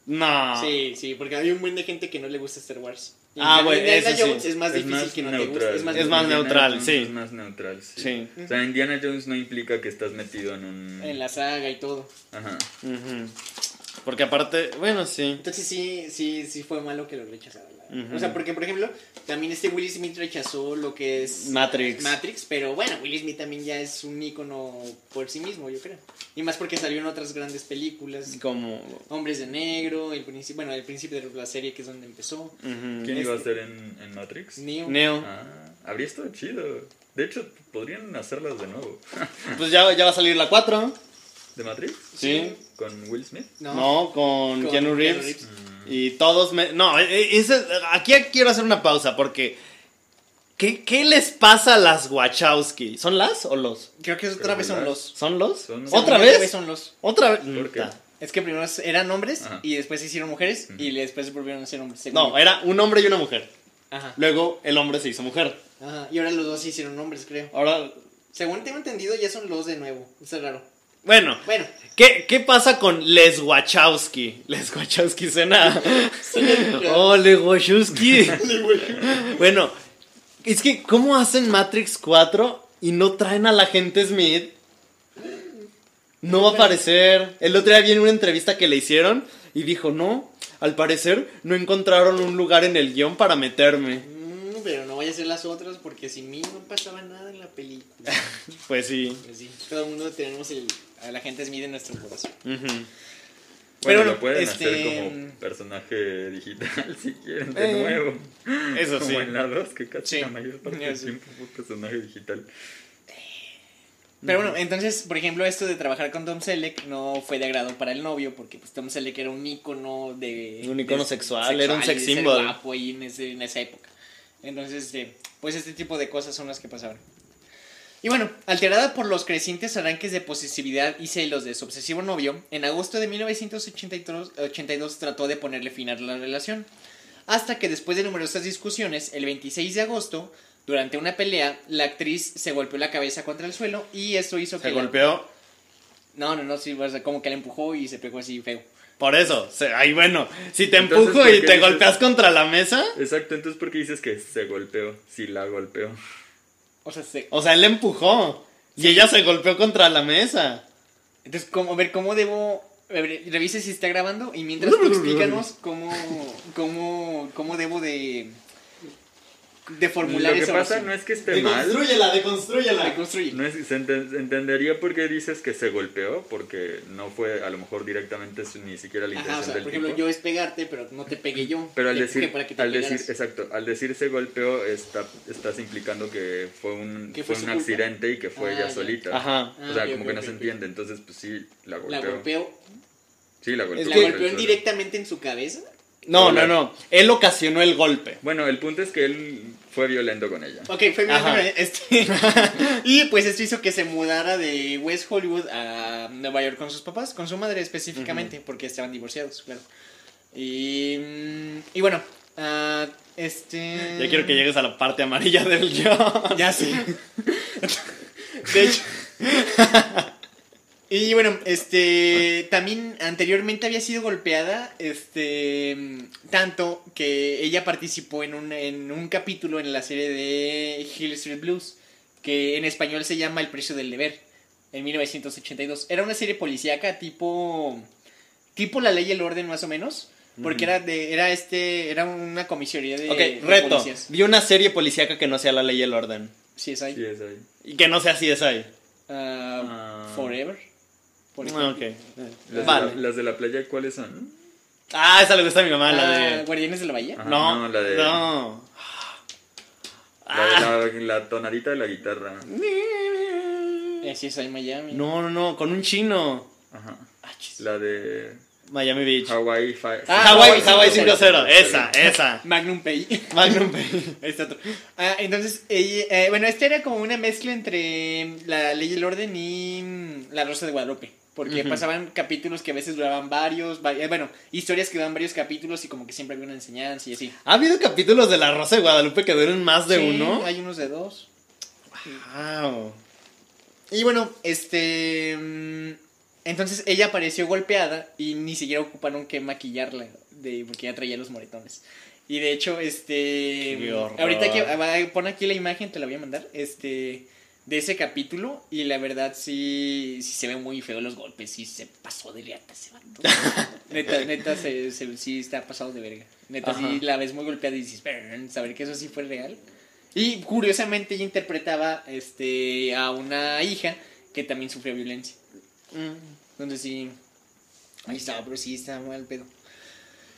No. Sí, sí, porque hay un buen de gente que no le gusta Star Wars. Y Ah, bueno, Indiana eso sí. Jones es más Es difícil más que no te guste. Es más, Es más Indiana neutral, Jones sí. Es más neutral, sí. Sí. O sea, Indiana Jones no implica que estás metido en un. en la saga y todo. Ajá. Porque aparte, bueno, sí. Entonces sí, sí, sí fue malo que lo rechazara. O sea, porque por ejemplo, también este Will Smith rechazó lo que es Matrix. Matrix, pero bueno, Will Smith también ya es un ícono por sí mismo, yo creo. Y más porque salió en otras grandes películas. Como. Hombres de Negro, el principio, bueno, el principio de la serie que es donde empezó. ¿Quién iba a Este- ser en, en Matrix? Neo. Neo. Ah, habría estado chido. De hecho, podrían hacerlas de nuevo. Pues ya, ya va a salir la 4. ¿De Matrix? Sí. ¿Con Will Smith? No, con, Con Keanu Keanu Reeves. Reeves. Y todos me... No, e- e- ese- aquí quiero hacer una pausa porque... ¿qué, ¿Qué les pasa a las Wachowski? ¿Son las o los? Creo que otra vez son las- los. ¿Son los? Son los- ¿Otra vez? son los. ¿Otra vez? ¿Por qué? Es que primero eran hombres Ajá. y después se hicieron mujeres y después volvieron a ser hombres. No, yo. era un hombre y una mujer. Ajá. Luego el hombre se hizo mujer. Ajá. Y ahora los dos se hicieron hombres, creo. Ahora, Según tengo entendido, ya son los de nuevo. Está raro. Bueno, Bueno, ¿qué, qué pasa con Les Wachowski? Les Wachowski suena... oh, Les Wachowski. bueno, es que ¿cómo hacen Matrix 4 y no traen a la gente Smith? No va a aparecer. El otro día vi en una entrevista que le hicieron y dijo, no, al parecer no encontraron un lugar en el guion para meterme. mm, pero no vaya a ser las otras porque sin mí no pasaba nada en la película. Pues sí. Pues sí, todo el mundo tenemos el, la gente en nuestro corazón. Bueno, Pero, lo pueden este, hacer como personaje digital si quieren de Eh, nuevo. Eso como sí. en la 2, que casi Sí. la mayor parte del tiempo fue personaje digital. Pero bueno, entonces, por ejemplo, esto de trabajar con Tom Selleck no fue de agrado para el novio, porque pues Tom Selleck era un ícono de... Un ícono de- sexual, era un sex symbol. guapo ahí en, ese- en esa época. Entonces, este, pues este tipo de cosas son las que pasaban. Y bueno, alterada por los crecientes arranques de posesividad y celos de su obsesivo novio, en agosto de 1982 82 trató de ponerle fin a la relación. Hasta que después de numerosas discusiones, el 26 de agosto, durante una pelea, la actriz se golpeó la cabeza contra el suelo y esto hizo que... Se la- golpeó. No, no, no, sí, o sea, como que la empujó y se pegó así feo. Por eso. se- Ay, bueno. Si te Entonces, empujo ¿por y te dices- golpeas contra la mesa. Exacto, entonces ¿por qué dices que se golpeó? Si la golpeó. O sea, se... O sea, él le empujó. Y ella se golpeó contra la mesa. Entonces, ¿cómo, a ver, ¿cómo debo...? ver, Revise si está grabando y mientras tú explícanos cómo, cómo, cómo debo de... De formular Lo que esa pasa oración. no es que esté mal. Deconstrúyela, deconstrúyela. No es, se enten- entendería por qué dices que se golpeó, porque no fue a lo mejor directamente ni siquiera la intención Ajá, o sea, del por ejemplo, tipo. yo es pegarte, pero no te pegué yo. Pero al decir, para que te al decir, pegaras. exacto, al decir se golpeó, está, estás implicando que fue un, fue fue un culpa. accidente y que fue Ah, ella ya. solita. Ajá. Ah, o sea, ok, como que no se entiende, entonces pues sí, la golpeó. La golpeó. Sí, la golpeó. ¿La golpeó suelo. directamente en su cabeza? No, Hola. no, no. Él ocasionó el golpe. Bueno, el punto es que él fue violento con ella. Ok, fue Ajá. este Y pues esto hizo que se mudara de West Hollywood a Nueva York con sus papás, con su madre específicamente, porque estaban divorciados, claro. Y, mm, y bueno, ah, este... Ya quiero que llegues a la parte amarilla del guion. Ya sí. De hecho. Y bueno, este también anteriormente había sido golpeada, este tanto que ella participó en un, en un capítulo en la serie de Hill Street Blues, que en español se llama El precio del deber, en 1982. Era una serie policíaca tipo tipo La Ley y el Orden más o menos, porque era de era este era una comisaría de, Ok, de reto. policías. Vi una serie policíaca que no sea la ley y el orden. Sí, es ahí. Sí, es ahí. Y que no sea así es ahí. Ah, Ah. Forever. Por Ah, ejemplo. ok. Las, Vale. de la, las de la playa, ¿cuáles son? Ah, esa le gusta a mi mamá, Ah, la de. Guardianes de la Bahía. Ajá, No, no, la de- No. La, de la, la tonadita de la guitarra. Eh, sí, es ahí en Miami. No, no, no, con un chino. Ajá. Ah. La de Miami Beach. Hawaii Fi- Ah, Hawaii, Hawaii Hawaii 5-0. Esa, esa. Magnum Pay. Magnum Pay. Está otro. Ah, entonces, ella- eh, bueno, esta era como una mezcla entre La Ley y el Orden y mm, La Rosa de Guadalupe. Porque pasaban capítulos que a veces duraban varios, vari- eh, bueno, historias que duraban varios capítulos y como que siempre había una enseñanza y así. ¿Ha habido capítulos de La Rosa de Guadalupe que duren más de Sí, uno? Hay unos de dos. Wow. Y bueno, este. mm, Entonces ella apareció golpeada y ni siquiera ocuparon que maquillarla, de, porque ya traía los moretones. Y de hecho, este. Ahorita que. ah, Pon aquí la imagen, te la voy a mandar. Este. De ese capítulo y la verdad sí, sí se ve muy feo los golpes, sí se pasó de reata ese vato. neta, neta, se, se- sí está pasado de verga. Neta, sí Ajá. la ves muy golpeada y dices, saber que eso sí fue real. Y curiosamente ella interpretaba este, a una hija que también sufrió violencia. Entonces sí. Ahí estaba, pero sí estaba mal pedo.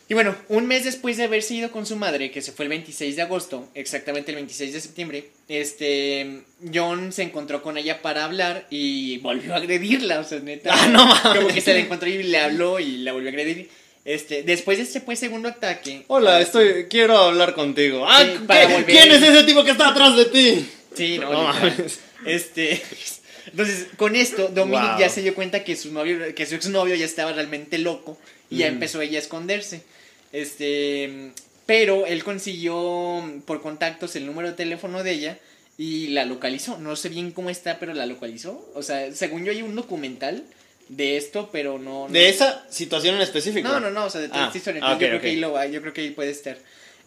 Y bueno, un mes después de haberse ido con su madre, que se fue el 26 de agosto, exactamente el 26 de septiembre, este John se encontró con ella para hablar y volvió a agredirla, o sea, neta. Ah, no mames. Como que se la encontró y le habló y la volvió a agredir. Este, después de este pues, segundo ataque. Hola, estoy, quiero hablar contigo. Ah, Sí, ¿qué- para volver. ¿quién es ese tipo que está atrás de ti? Sí, no, mames. Este, entonces, con esto, Dominic Wow. ya se dio cuenta que su novio, que su exnovio ya estaba realmente loco y ya Mm. empezó ella a esconderse. Este, pero él consiguió por contactos el número de teléfono de ella y la localizó. No sé bien cómo está, pero la localizó. O sea, según yo hay un documental de esto, pero no. no- De esa situación en específico. no, no, no, o sea, de toda Ah, esta historia. ah, yo creo que ahí lo va, yo creo que ahí puede estar.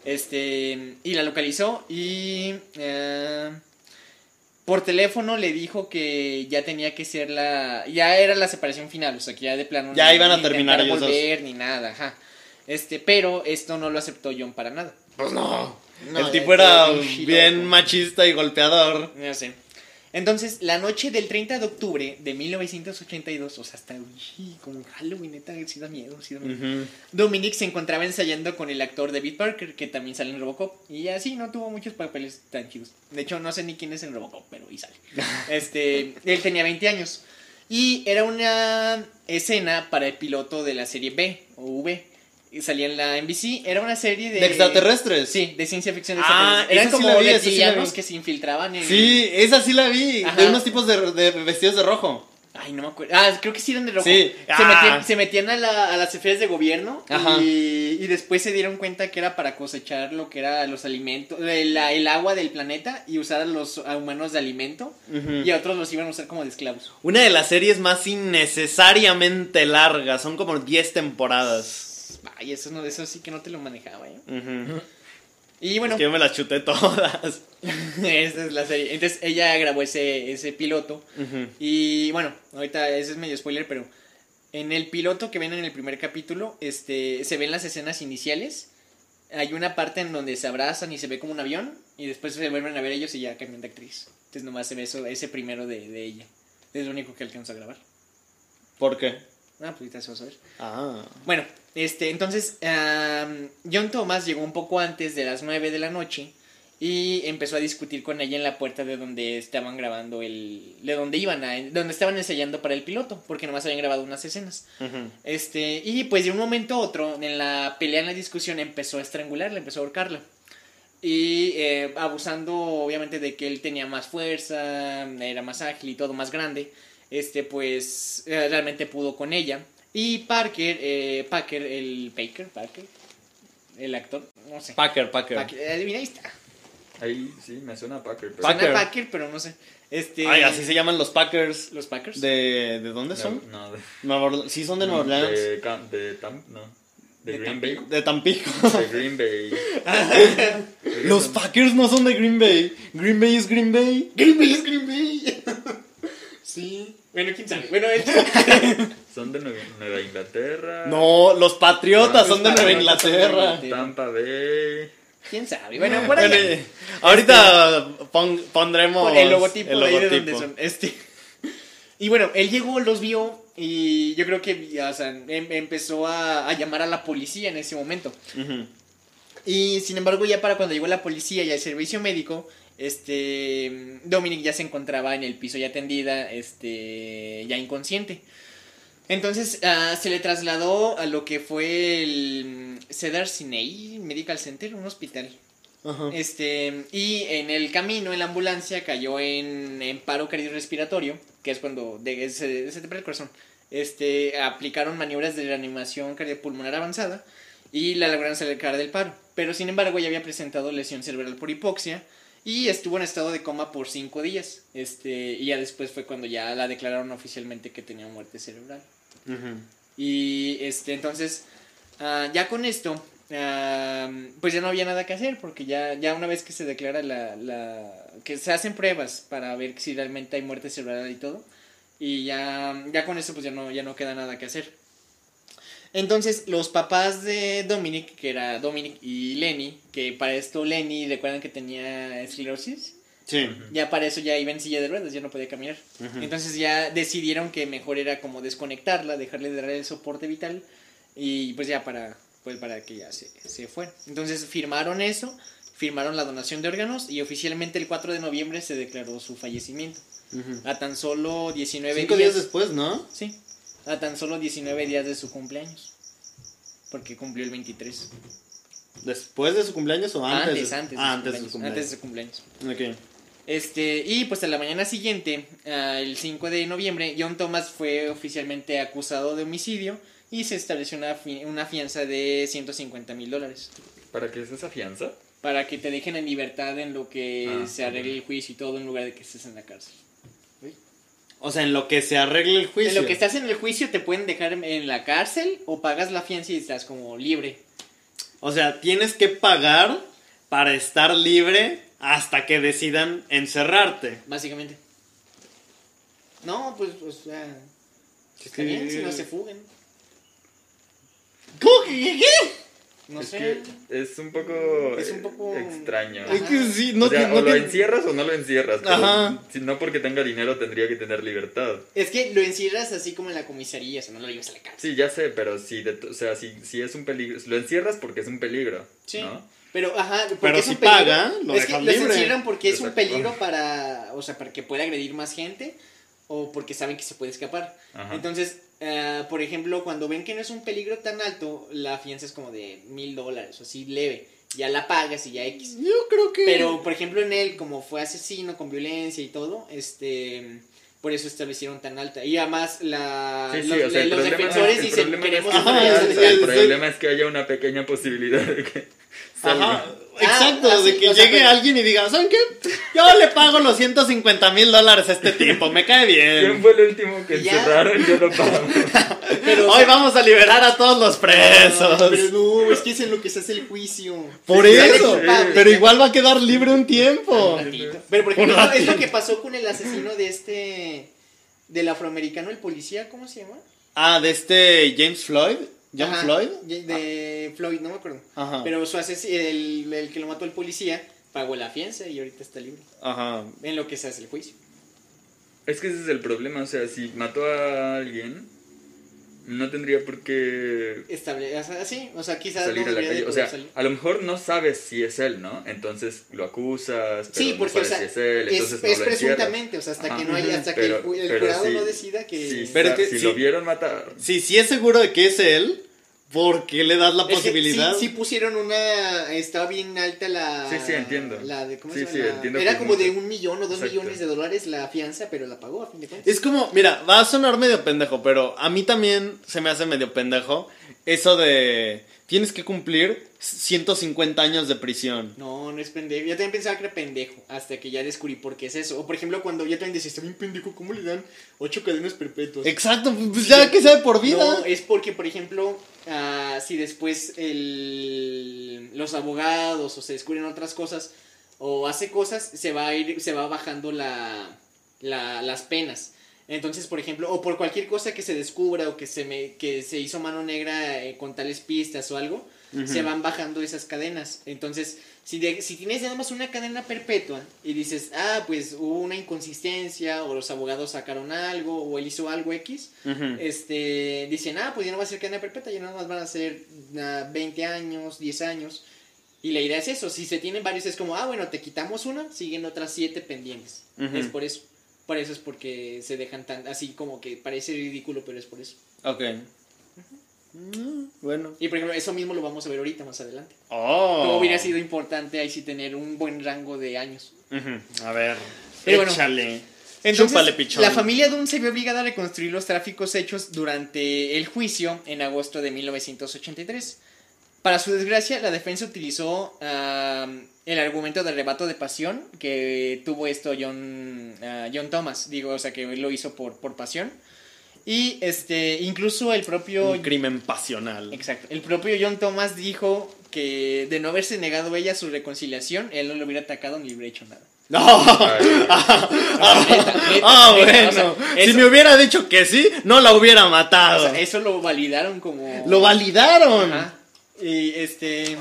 Este, y la localizó y eh, por teléfono le dijo que ya tenía que ser la, ya era la separación final, o sea, que ya de plano Ya ni- iban a terminar ellos dos. volver ni nada, ajá. Este, pero esto no lo aceptó John para nada. Pues no. No, el tipo ya era bien machista y golpeador. No sé. Entonces, la noche del 30 de octubre de 1982, o sea, hasta uy, como Halloween, neta, sí da miedo, sí da miedo. Ujú. Dominic se encontraba ensayando con el actor David Parker, que también sale en Robocop. Y así no tuvo muchos papeles tan chidos. De hecho, no sé ni quién es en Robocop, pero ahí sale. Este, él tenía 20 años. Y era una escena para el piloto de la serie B o V. Salía en la NBC. Era una serie de. ¿De extraterrestres? Sí, de ciencia ficción. de Ah. Eran esa sí como la vi, esa sí la reptilianos vi. que se infiltraban en. Sí, esa sí la vi. Ajá. De unos tipos de, de vestidos de rojo. Ay, no me acuerdo. Ah, creo que sí eran de rojo. Sí. Se, Ah. metían, se metían a, la- a las esferas de gobierno Ajá. y, y después se dieron cuenta que era para cosechar lo que era los alimentos, el, el agua del planeta y usar a los a humanos de alimento y a otros los iban a usar como de esclavos. Una de las series más innecesariamente largas. Son como 10 temporadas. Ay, eso, no, eso sí que no te lo manejaba, ¿eh? Y bueno, Es que yo me las chuté todas. esta es la serie. Entonces ella grabó ese, ese piloto. Y bueno, ahorita ese es medio spoiler, pero en el piloto que ven en el primer capítulo, este, se ven las escenas iniciales. Hay una parte en donde se abrazan y se ve como un avión, y después se vuelven a ver ellos y ya cambian de actriz. Entonces nomás se ve eso, ese primero de, de ella. Es lo único que alcanzó a grabar. ¿Por qué? Ah, pues ahorita se va a saber. Ah. Bueno, este, entonces, John Thomas llegó un poco antes de las 9 de la noche y empezó a discutir con ella en la puerta de donde estaban grabando el, de donde iban a, donde estaban ensayando para el piloto, porque nomás habían grabado unas escenas. Este, y pues de un momento a otro, en la pelea, en la discusión, empezó a estrangularla, empezó a ahorcarla. Y eh, abusando, obviamente, de que él tenía más fuerza, era más ágil y todo más grande, este, pues eh, realmente pudo con ella. Y Parker, eh, Parker, el Baker, Parker, el actor, no sé. Packer, Packer. Parker, adivina, ahí está. Ahí sí, me suena a Packer. pero- Suena Packer. Packer, pero no sé. Este, Ay, así se llaman los Packers. Los Packers. ¿De, ¿de dónde No, son? No, de, Nueva Orle- Sí, son de Nueva Orleans. de, Cam- de Tam- no. De, De Green Bay. De Tampico. De Green Bay. Los Packers no son de Green Bay. Green Bay es Green Bay. Green Bay es Green Bay. Sí. Bueno, quién sabe. Bueno, el- Son de Nueva, Inglaterra. No, los Patriotas Ah, son de Nueva Inglaterra. Inglaterra. Tampa Bay. quién sabe. Bueno, por allá. Bueno, ahorita pon- pondremos el logotipo el de ahí de logotipo. donde son. Este. Y bueno, él llegó, los vio y yo creo que o sea, em- empezó a, a llamar a la policía en ese momento. Y sin embargo, ya para cuando llegó la policía y el servicio médico, este Dominic ya se encontraba en el piso ya tendida, este ya inconsciente. Entonces ah, se le trasladó a lo que fue el Cedar Sinai Medical Center, un hospital. Ajá. Este, y en el camino, en la ambulancia, cayó en, en paro cardiorrespiratorio, que es cuando de- se, se te el corazón. Este, aplicaron maniobras de reanimación cardiopulmonar avanzada y la lograron sacar del paro. Pero sin embargo, ya había presentado lesión cerebral por hipoxia y estuvo en estado de coma por cinco días. Este, y ya después fue cuando ya la declararon oficialmente que tenía muerte cerebral. Ujú. Y este, entonces, ah, ya con esto, pues ya no había nada que hacer, porque ya, ya una vez que se declara la, la, que se hacen pruebas para ver si realmente hay muerte cerebral y todo. Y ya, ya con eso pues ya no, ya no queda nada que hacer. Entonces, los papás de Dominic, que era Dominic y Lenny, que para esto Lenny, recuerdan que tenía esclerosis, Sí. ya para eso ya iba en silla de ruedas, ya no podía caminar. Entonces ya decidieron que mejor era como desconectarla, dejarle de dar el soporte vital y pues ya para, pues para que ya se, se fuera. Entonces firmaron eso, firmaron la donación de órganos y oficialmente el 4 de noviembre se declaró su fallecimiento. A tan solo 19 Cinco días después, ¿no? Sí, a tan solo 19 días de su cumpleaños. Porque cumplió el 23. ¿Después de su cumpleaños o antes? Antes, antes, Ah, de, antes su de su cumpleaños, antes cumpleaños. de su cumpleaños. Ok. Este, y pues a la mañana siguiente, ah, el 5 de noviembre, John Thomas fue oficialmente acusado de homicidio y se estableció una, fi- una fianza de 150 mil dólares. ¿Para qué es esa fianza? Para que te dejen en libertad en lo que Ah, se arregle el juicio y todo en lugar de que estés en la cárcel. O sea, en lo que se arregle el juicio. En lo que estás en el juicio te pueden dejar en- la cárcel o pagas la fianza y estás como libre. O sea, tienes que pagar para estar libre hasta que decidan encerrarte. Básicamente. No, pues, o sea. Está bien, si no se fuguen. ¿Cómo que qué? No es sé. que es un poco, Es un poco- extraño. Ajá. Es que sí, no o sea, no o lo encierras o no lo encierras. Pero Ajá. si no porque tenga dinero tendría que tener libertad. Es que lo encierras así como en la comisaría, o sea, no lo llevas a la cárcel. Sí, ya sé, pero si, de o sea, si, si es un peligro, lo encierras porque es un peligro, Sí. ¿no? Pero, ajá, Pero es si un peligro. paga, lo es que dejan los libre. encierran porque es un peligro para, o sea, para que pueda agredir más gente o porque saben que se puede escapar. Ajá. Entonces, ah, por ejemplo, cuando ven que no es un peligro tan alto, la fianza es como de mil dólares, o así leve. Ya la pagas y ya X. Yo creo que. Pero, por ejemplo, en él, como fue asesino con violencia y todo, este, por eso establecieron tan alta. Y además, la, Sí, sí, los, o sea, el los problema, defensores el dicen, es que Ajá, el sí. problema es que haya una pequeña posibilidad de que. Ajá. Exacto, Ah, de sí, que sea, llegue pero- alguien y diga, ¿saben qué? Yo le pago los 150 mil dólares a este tipo, me cae ¿Quién bien. fue el último que Ya. encerraron? Yo lo pago. Pero, Hoy vamos a liberar a todos los presos. Pero no, es que es en lo que se hace el juicio. Por Sí, eso, culpable. pero igual va a quedar libre un tiempo. Un. Pero por ejemplo, Un es lo que pasó con el asesino de este. Del afroamericano, el policía, ¿cómo se llama? Ah, de este James Floyd, John Ajá, Floyd. De Floyd, no me acuerdo. Ajá. Pero su el, el que lo mató el policía pagó la fianza y ahorita está libre. Ajá. En lo que se hace el juicio. Es que ese es el problema, o sea, si mató a alguien, no tendría por qué Estable, o sea, sí, o sea, quizás salir no a la calle. O sea, salir. a lo mejor no sabes si es él, ¿no? Entonces lo acusas, pero Sí, no porque o sabes sea, si es él, es, entonces no es lo encierras. presuntamente, o sea, hasta que no haya, hasta que el, jurado sí, no decida que... Si, Pero que- si sí. lo vieron matar, Si sí es seguro de que es él, ¿por qué le das la Es posibilidad? sí, sí pusieron una. Estaba bien alta la. Sí, sí, entiendo. La de, ¿cómo Sí, se llama? sí, entiendo Era como mucho. de un millón o dos Exacto. millones de dólares la fianza, pero la pagó a fin de cuentas. Es como, mira, va a sonar medio pendejo, pero a mí también se me hace medio pendejo eso de tienes que cumplir 150 años de prisión. No, no es pendejo. Yo también pensaba que era pendejo. Hasta que ya descubrí por qué es eso. O por ejemplo, cuando yo también decía, está bien pendejo, ¿cómo le dan ocho cadenas perpetuas? Exacto, pues ya que sabe por vida. No, es porque, por ejemplo, ah, si después el, los abogados o se descubren otras cosas o hace cosas, se va a ir, se va bajando la, la- las penas. Entonces, por ejemplo, o por cualquier cosa que se descubra o que se me, que se hizo mano negra eh, con tales pistas o algo, se van bajando esas cadenas. Entonces, si, de- si tienes nada más una cadena perpetua y dices, ah, pues hubo una inconsistencia o los abogados sacaron algo o él hizo algo X, este, dicen, ah, pues ya no va a ser cadena perpetua, ya nada más van a ser ah, 20 años, 10 años. Y la idea es eso, si se tienen varios es como, ah, bueno, te quitamos una, siguen otras 7 pendientes. Es por eso. Por eso es porque se dejan tan, así como que parece ridículo, pero es por eso. Ok. Mm, Bueno. Y por ejemplo, eso mismo lo vamos a ver ahorita más adelante. Oh. Cómo hubiera sido importante ahí sí tener un buen rango de años. Ujú. A ver. Pero bueno. échale. Entonces, Chúpale, pichón. la familia Dunn se vio obligada a reconstruir los tráficos hechos durante el juicio en agosto de 1983. Para su desgracia, la defensa utilizó el argumento de arrebato de pasión que tuvo esto John, ah, John Thomas, digo, o sea, que lo hizo por, por pasión. Y este, incluso el propio Un crimen pasional. Exacto. El propio John Thomas dijo que de no haberse negado ella su reconciliación, él no le hubiera atacado ni le hubiera hecho nada. No. Ah, bueno. o Si me hubiera dicho que sí, no la hubiera O matado. sea, eso lo validaron como. Lo validaron. Ajá. Y este.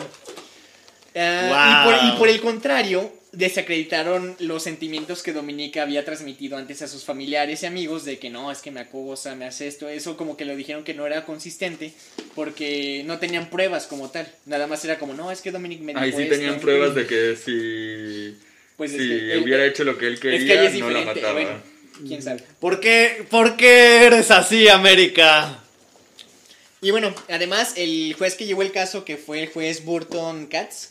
ah, Wow. y, por, y por el contrario, desacreditaron los sentimientos que Dominica había transmitido antes a sus familiares y amigos de que no, es que me acosa, me hace esto. Eso como que lo dijeron que no era consistente porque no tenían pruebas como tal. Nada más era como, no, es que Dominic me dijo Ahí sí esto". tenían pruebas de que si, Pues es si que él- hubiera hecho lo que él es quería, que ahí es no la mataba. Bueno, quién sabe. ¿Por qué, ¿Por qué eres así, América? Y bueno, además el juez que llevó el caso, que fue el juez Burton Katz,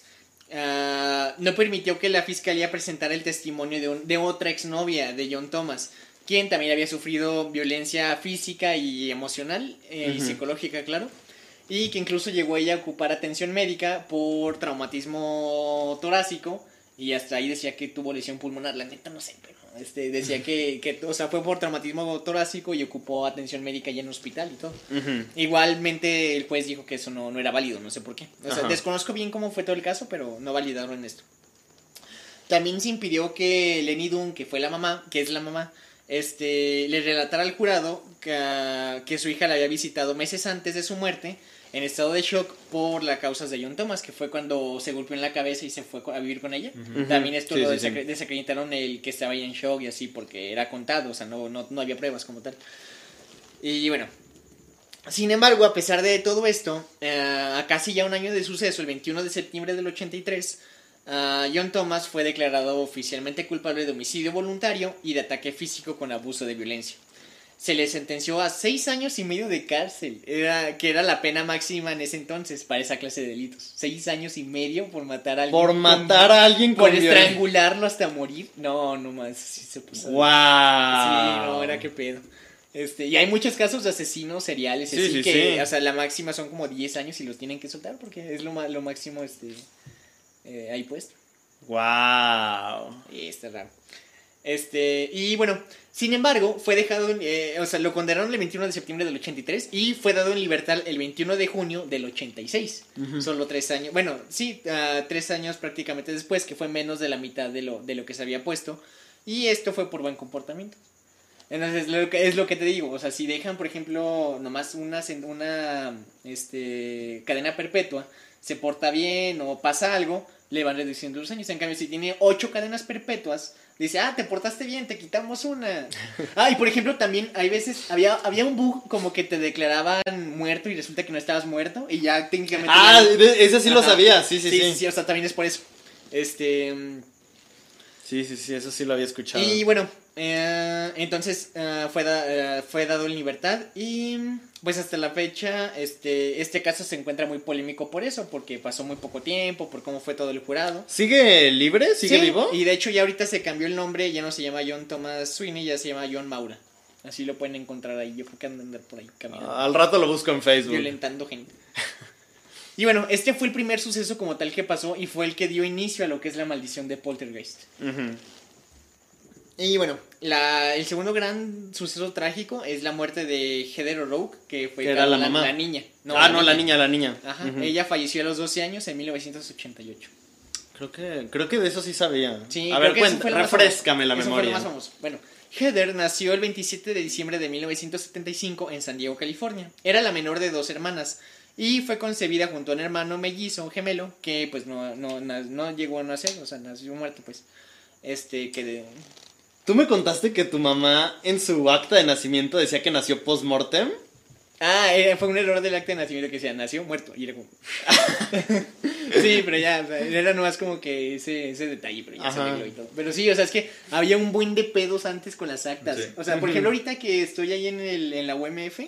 ah, no permitió que la fiscalía presentara el testimonio de, un- de otra exnovia de John Thomas, quien también había sufrido violencia física y emocional eh, y psicológica, claro, y que incluso llegó ella a ocupar atención médica por traumatismo torácico y hasta ahí decía que tuvo lesión pulmonar, la neta no sé, pero este, decía que, que, o sea, fue por traumatismo torácico y ocupó atención médica ya en hospital y todo. Igualmente el juez dijo que eso no, no era válido, no sé por qué. O sea, Ajá. desconozco bien cómo fue todo el caso, pero no validaron esto. También se impidió que Lenny Dunn, que fue la mamá, que es la mamá, este, le relatara al jurado que, que su hija la había visitado meses antes de su muerte en estado de shock por las causas de John Thomas, que fue cuando se golpeó en la cabeza y se fue a vivir con ella. Ujú. También esto Sí, lo sí, sí. desacre- desacreditaron el que estaba ahí en shock y así, porque era contado, o sea, no, no, no había pruebas como tal. Y bueno, sin embargo, a pesar de todo esto, eh, a casi ya un año de suceso, el 21 de septiembre del 83, ah, John Thomas fue declarado oficialmente culpable de homicidio voluntario y de ataque físico con abuso de violencia. Se le sentenció a seis años y medio de cárcel, era, que era la pena máxima en ese entonces para esa clase de delitos. Seis años y medio por matar a alguien. Por con- matar a alguien Por con violencia. estrangularlo hasta morir. No, no más, sí se puso. Wow. Sí, no, era que pedo. Este, y hay muchos casos de asesinos seriales, Sí, así sí, que, sí. o sea, la máxima son como 10 años y los tienen que soltar porque es lo, lo máximo, este, eh, ahí puesto. Wow. Y está raro. Este, y bueno, sin embargo, fue dejado, en- eh, o sea, lo condenaron el 21 de septiembre del 83 y fue dado en libertad el 21 de junio del 86. Ujú. Solo tres años, bueno, sí, ah, tres años prácticamente después, que fue menos de la mitad de lo, de lo que se había puesto. Y esto fue por buen comportamiento. Entonces, lo que, es lo que te digo, o sea, si dejan, por ejemplo, nomás una, una este, cadena perpetua, se porta bien o pasa algo, le van reduciendo los años. En cambio, si tiene ocho cadenas perpetuas, dice, ah, te portaste bien, te quitamos una. Ah, y por ejemplo, también hay veces, había, había un bug como que te declaraban muerto y resulta que no estabas muerto y ya técnicamente... Ah, ya- ese sí lo sabía. Sí, sí, sí, sí. sí, sí, o sea, también es por eso. Este... mm, Sí, sí, sí, eso sí lo había escuchado. y bueno, eh, entonces eh, fue, da- eh, fue dado en libertad y pues hasta la fecha este, este caso se encuentra muy polémico por eso, porque pasó muy poco tiempo, por cómo fue todo el jurado. ¿Sigue libre? ¿Sigue Sí, vivo? Y de hecho ya ahorita se cambió el nombre, ya no se llama John Thomas Sweeney, ya se llama John Maura. Así lo pueden encontrar ahí, yo creo que andan por ahí caminando Al rato lo busco en Facebook. violentando gente. Y bueno, este fue el primer suceso como tal que pasó y fue el que dio inicio a lo que es la maldición de Poltergeist. Ujú. Y bueno, la, el segundo gran suceso trágico es la muerte de Heather O'Rourke, que fue era la mamá. la niña. ah, no, la niña, la niña. Ajá, ella falleció a los 12 años en 1988. Creo que, creo que de eso sí sabía. Sí, a ver, cuenta, refrescame la memoria. más famoso. Bueno, Heather nació el 27 de diciembre de 1975 en San Diego, California. Era la menor de dos hermanas y fue concebida junto a un hermano mellizo, un gemelo, que pues no, no, na- no llegó a nacer, o sea, nació muerto pues. Este, que de... ¿Tú me contaste que tu mamá en su acta de nacimiento decía que nació post-mortem? Ah, era- fue un error del acta de nacimiento que decía, nació muerto. Y era como... sí, pero ya, o sea, era nomás como que ese, ese detalle, pero ya se Ajá. arregló y todo. Pero sí, o sea, es que había un buen de pedos antes con las actas. Sí. O sea, por ejemplo, ahorita que estoy ahí en, el, en la UMF,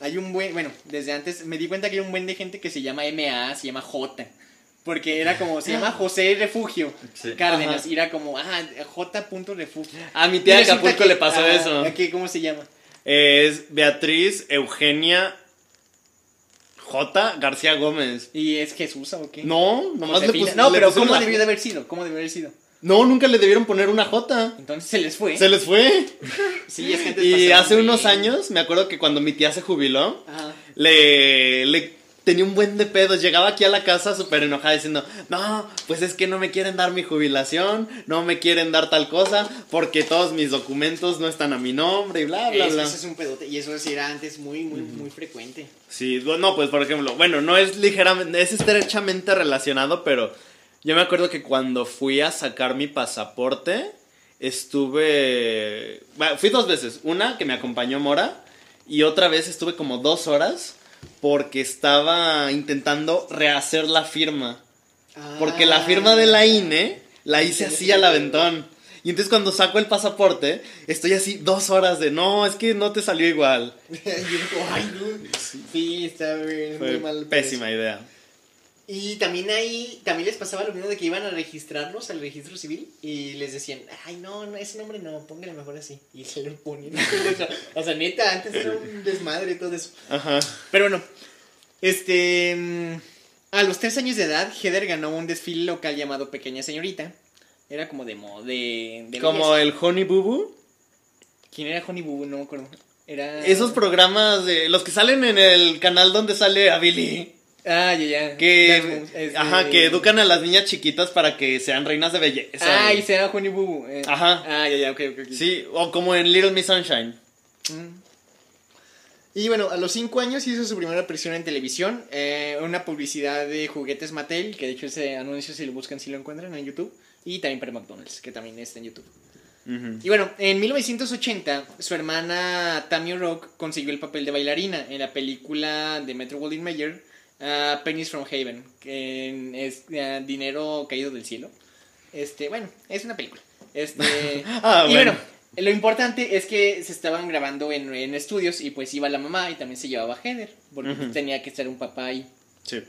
hay un buen, bueno, desde antes me di cuenta que hay un buen de gente que se llama MA, se llama J. Porque era como, se llama José Refugio Sí. Cárdenas. Ajá. Y era como, ah, J. Refugio. A mi tía de Acapulco que- le pasó ah, eso. ¿qué- ¿Cómo se llama? Es Beatriz Eugenia J. García Gómez. ¿Y es Jesús o qué? No, nomás le puse. No, le pero ¿cómo debió de haber sido? ¿Cómo debió de haber sido? No, nunca le debieron poner una J. Entonces se les fue. Se les fue. Sí, es que antes Y hace unos bien. años, me acuerdo que cuando mi tía se jubiló, Ajá. le, le tenía un buen de pedos. Llegaba aquí a la casa súper enojada diciendo, no, pues es que no me quieren dar mi jubilación, no me quieren dar tal cosa, porque todos mis documentos no están a mi nombre y bla, bla, Es- bla. Eso es un pedote. Y eso era antes muy, muy, muy frecuente. Sí, no, pues por ejemplo, bueno, no es ligeramente, es estrechamente relacionado, pero yo me acuerdo que cuando fui a sacar mi pasaporte, estuve, bueno, fui dos veces, una que me acompañó Mora y otra vez estuve como dos horas porque estaba intentando rehacer la firma, porque la firma de la INE la hice así al aventón. Y entonces cuando saco el pasaporte, estoy así dos horas de, no, es que no te salió igual. Yo digo, ay, no. Sí, está bien, Fue muy mal. pésima idea. Y también ahí, también les pasaba lo mismo de que iban a registrarlos al registro civil y les decían, ay, no, no, ese nombre no, póngale mejor así. Y se lo ponían. o sea, neta, antes era un desmadre todo eso. Ajá. Pero bueno, este. mm, A los tres años de edad, Heather ganó un desfile local llamado Pequeña Señorita. Era como de mo- de, de Como belleza. el Honey Boo Boo. ¿Quién era Honey Boo? No me acuerdo. Era. Esos programas de los que salen en el canal donde sale a Billy. Ah, ya, ya. Que, este- ajá, que educan a las niñas chiquitas para que sean reinas de belleza. Ah, y- y será Honey Boo. Boo, eh. Ajá. Ah, ya, ya, ok, ok. Sí, o como en Little Miss Sunshine. Mm. Y bueno, a los 5 años hizo su primera aparición en televisión, eh, una publicidad de juguetes Mattel, que de hecho ese anuncio si lo buscan si lo encuentran en YouTube, y también para McDonald's, que también está en YouTube. Y bueno, en 1980 su hermana Tammy Rock consiguió el papel de bailarina en la película de Metro Goldwyn Mayer, uh, Pennies from Haven, que es uh, dinero caído del cielo. Este, bueno, es una película. Este, Ah, y bueno. bueno, lo importante es que se estaban grabando en, en estudios y pues iba la mamá y también se llevaba a Heather, porque Ujú. tenía que estar un papá ahí. Sí.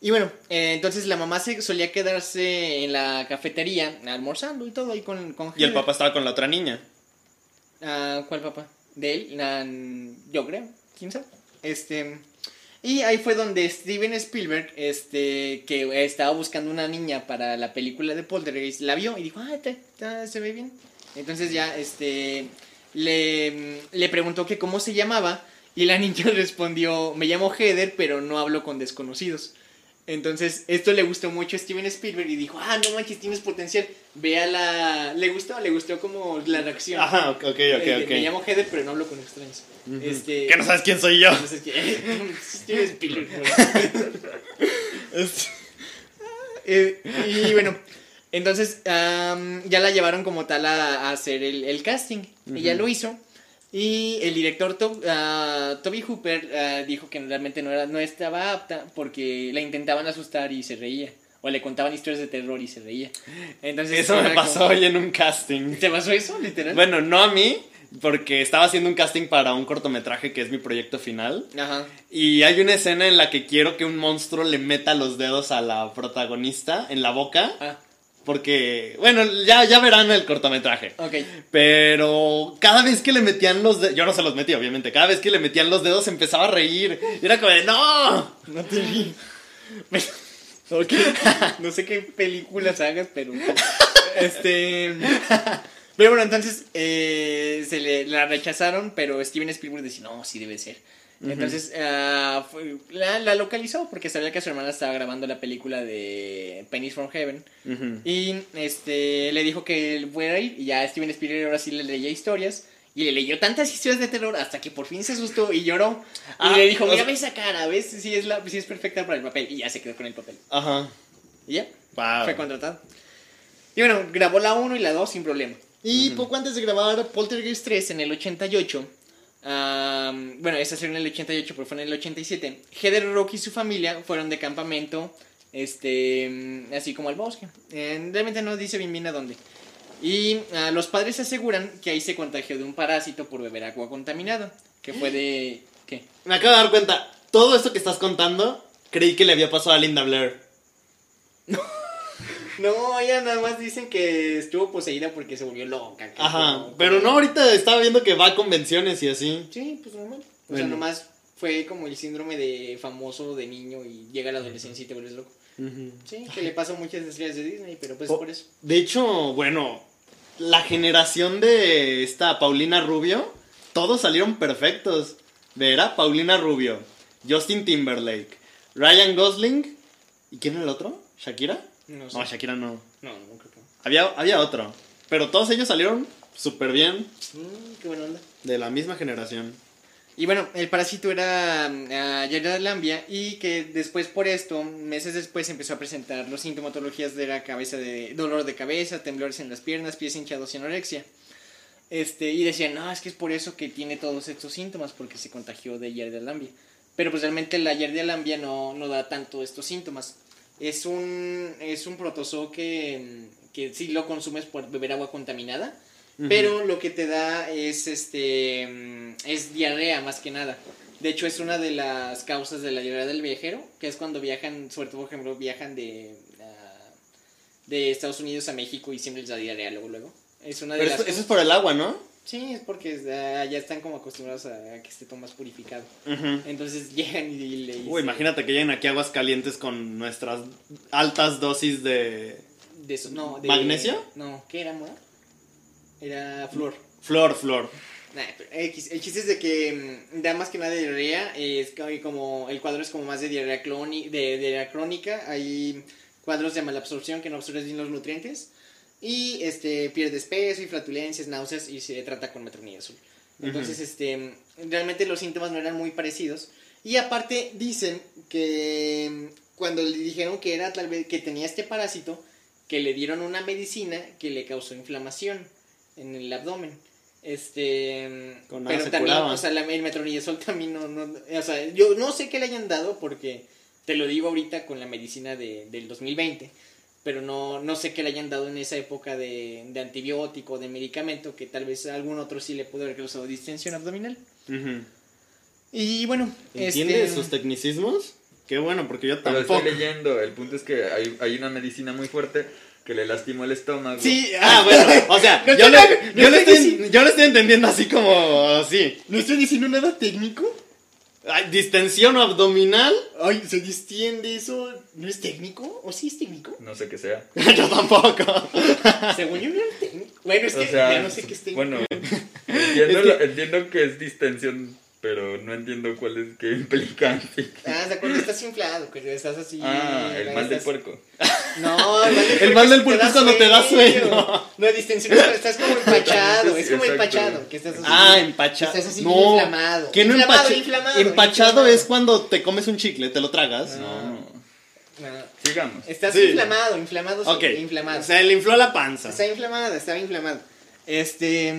Y bueno, eh, entonces la mamá se solía quedarse en la cafetería almorzando y todo ahí con, con Y el Heather. papá estaba con la otra niña. Ah, ¿Cuál papá? De él, yo creo, quién sabe. Este, y ahí fue donde Steven Spielberg, este, que estaba buscando una niña para la película de Poltergeist, la vio y dijo, ah, se ve bien. Entonces ya, este, le, le preguntó que cómo se llamaba y la niña respondió, me llamo Heather, pero no hablo con desconocidos. Entonces, esto le gustó mucho a Steven Spielberg y dijo, ah, no manches, tienes potencial. Vea la... Le gustó, le gustó como la reacción. Ajá, ok, ok, Eh, ok. Me llamo Heather, pero no hablo con extraños. Este. Que no sabes quién soy yo. Entonces, que. Steven Spielberg, eh, y bueno, entonces am, ya la llevaron como tal a, a hacer el, el casting. Ella Ujú. lo hizo. Y el director To- ah, Toby Hooper ah, dijo que realmente no, era, no estaba apta porque la intentaban asustar y se reía. O le contaban historias de terror y se reía. Entonces, Eso me pasó como- hoy en un casting. ¿Te pasó eso, literal? Bueno, no a mí, porque estaba haciendo un casting para un cortometraje que es mi proyecto final. Ajá. Y hay una escena en la que quiero que un monstruo le meta los dedos a la protagonista en la boca. Ah, Porque, bueno, ya, ya verán el cortometraje. ok. Pero cada vez que le metían los dedos, yo no se los metí, obviamente, cada vez que le metían los dedos empezaba a reír. Y era como de, ¡no! No te vi. Ok. No sé qué películas hagas, pero. Este. Pero bueno, entonces eh, se le la rechazaron, pero Steven Spielberg decía, no, sí debe ser. Entonces ah, fue- la, la localizó porque sabía que su hermana estaba grabando la película de Pennies from Heaven. Ujú. Y este le dijo que él fuera ir y ya Steven Spielberg ahora sí le leía historias. Y le leyó tantas historias de terror hasta que por fin se asustó y lloró. Ah, y le dijo, mira, esa cara, ves si es, la, si es perfecta para el papel. Y ya se quedó con el papel. Ajá. Y ya, Wow. fue contratado. Y bueno, grabó la 1 y la 2 sin problema. Y poco antes de grabar Poltergeist 3 en el 88, am, bueno, esa salió en el 88, pero fue en el 87, Heather Rock y su familia fueron de campamento, este, así como al bosque. Eh, realmente no dice bien bien a dónde. Y ah, los padres aseguran que ahí se contagió de un parásito por beber agua contaminada, que fue de... ¿Qué? Me acabo de dar cuenta, todo esto que estás contando, creí que le había pasado a Linda Blair. No, ella nada más dicen que estuvo poseída porque se volvió loca. Ajá, como- pero no, ahorita estaba viendo que va a convenciones y así. Sí, pues normal. O sea, nomás fue como el síndrome de famoso de niño y llega a la adolescencia y te vuelves loco. Sí, que le pasa a muchas estrellas de Disney, pero pues Oh. por eso. De hecho, bueno, la generación de esta Paulina Rubio, todos salieron perfectos. Vera, Paulina Rubio, Justin Timberlake, Ryan Gosling. ¿Y quién era el otro? ¿Shakira? No sé. No, Shakira no. No, no creo que no. Había, había otro. Pero todos ellos salieron súper bien Mm, qué buena onda. de la misma generación. Y bueno, el parásito era mm, a Jared Lambia y que después por esto, meses después empezó a presentar los sintomatologías de la cabeza de dolor de cabeza, temblores en las piernas, pies hinchados y anorexia. Este, y decían, no, es que es por eso que tiene todos estos síntomas, porque se contagió de Jared Lambia. Pero pues realmente la Jared Lambia no, no da tanto estos síntomas. Es un, es un protozoo que, que sí lo consumes por beber agua contaminada, pero lo que te da es este es diarrea más que nada. De hecho es una de las causas de la diarrea del viajero, que es cuando viajan, sobre todo por ejemplo, viajan de ah, de Estados Unidos a México y siempre les da diarrea luego luego. Es una de Pero las eso, eso es por el agua, ¿no? Sí, es porque ya están como acostumbrados a, que esté todo más purificado. Entonces llegan y, le dicen Uy, imagínate que lleguen aquí aguas calientes con nuestras altas dosis de de eso, no, de ¿Magnesio? No, ¿qué era, mora? Era flor. flor, flor. Nah, pero. El chiste es de que mm, da más que nada de diarrea. Es como el cuadro es como más de diarrea, cloni- de, diarrea crónica. Hay cuadros de malabsorción que no absorbes bien los nutrientes. Y este pierdes peso y flatulencias, náuseas y se trata con metronidazol. Entonces, este, realmente los síntomas no eran muy parecidos. Y aparte dicen que cuando le dijeron que era tal vez que tenía este parásito, que le dieron una medicina que le causó inflamación en el abdomen. Este, Con pero también, curaba. o sea, la, el metronidazol también no, no, o sea, yo no sé qué le hayan dado porque te lo digo ahorita con la medicina de, del 2020, pero no, no sé qué le hayan dado en esa época de, de antibiótico, de medicamento, que tal vez algún otro sí le pudo haber causado distensión abdominal. Y bueno, ¿Entiendes este, sus tecnicismos? Qué bueno, porque yo Pero tampoco. estoy leyendo, el punto es que hay, hay una medicina muy fuerte que le lastimó el estómago. Sí, Ah, bueno, o sea, No yo, le, yo, le estoy, yo le estoy entendiendo así como así. ¿No estoy diciendo nada técnico? Ay, distensión abdominal. Ay, se distiende eso. ¿No es técnico? ¿O sí es técnico? No sé qué sea. yo tampoco. Según yo no era técnico. Bueno, es que sea, ya no sé qué es técnico. bueno, entiendo, Es que- entiendo que es distensión, pero no entiendo cuál es, qué implica. Ah, ¿de acuerdo? Estás inflado, que estás así. Ah, el mal del puerco. No, el mal del El mal del puerco es cuando te da sueño. No, distensión es cuando estás como empachado. Es como empachado. Que estás así. Ah, empachado. Estás así no, inflamado. Que no Inflamado, Empachado es cuando te comes un chicle, te lo tragas. No, No, sigamos. estás inflamado, inflamado, sí, Ok. inflamado. Se le infló la panza. Está inflamado, estaba inflamado. Este.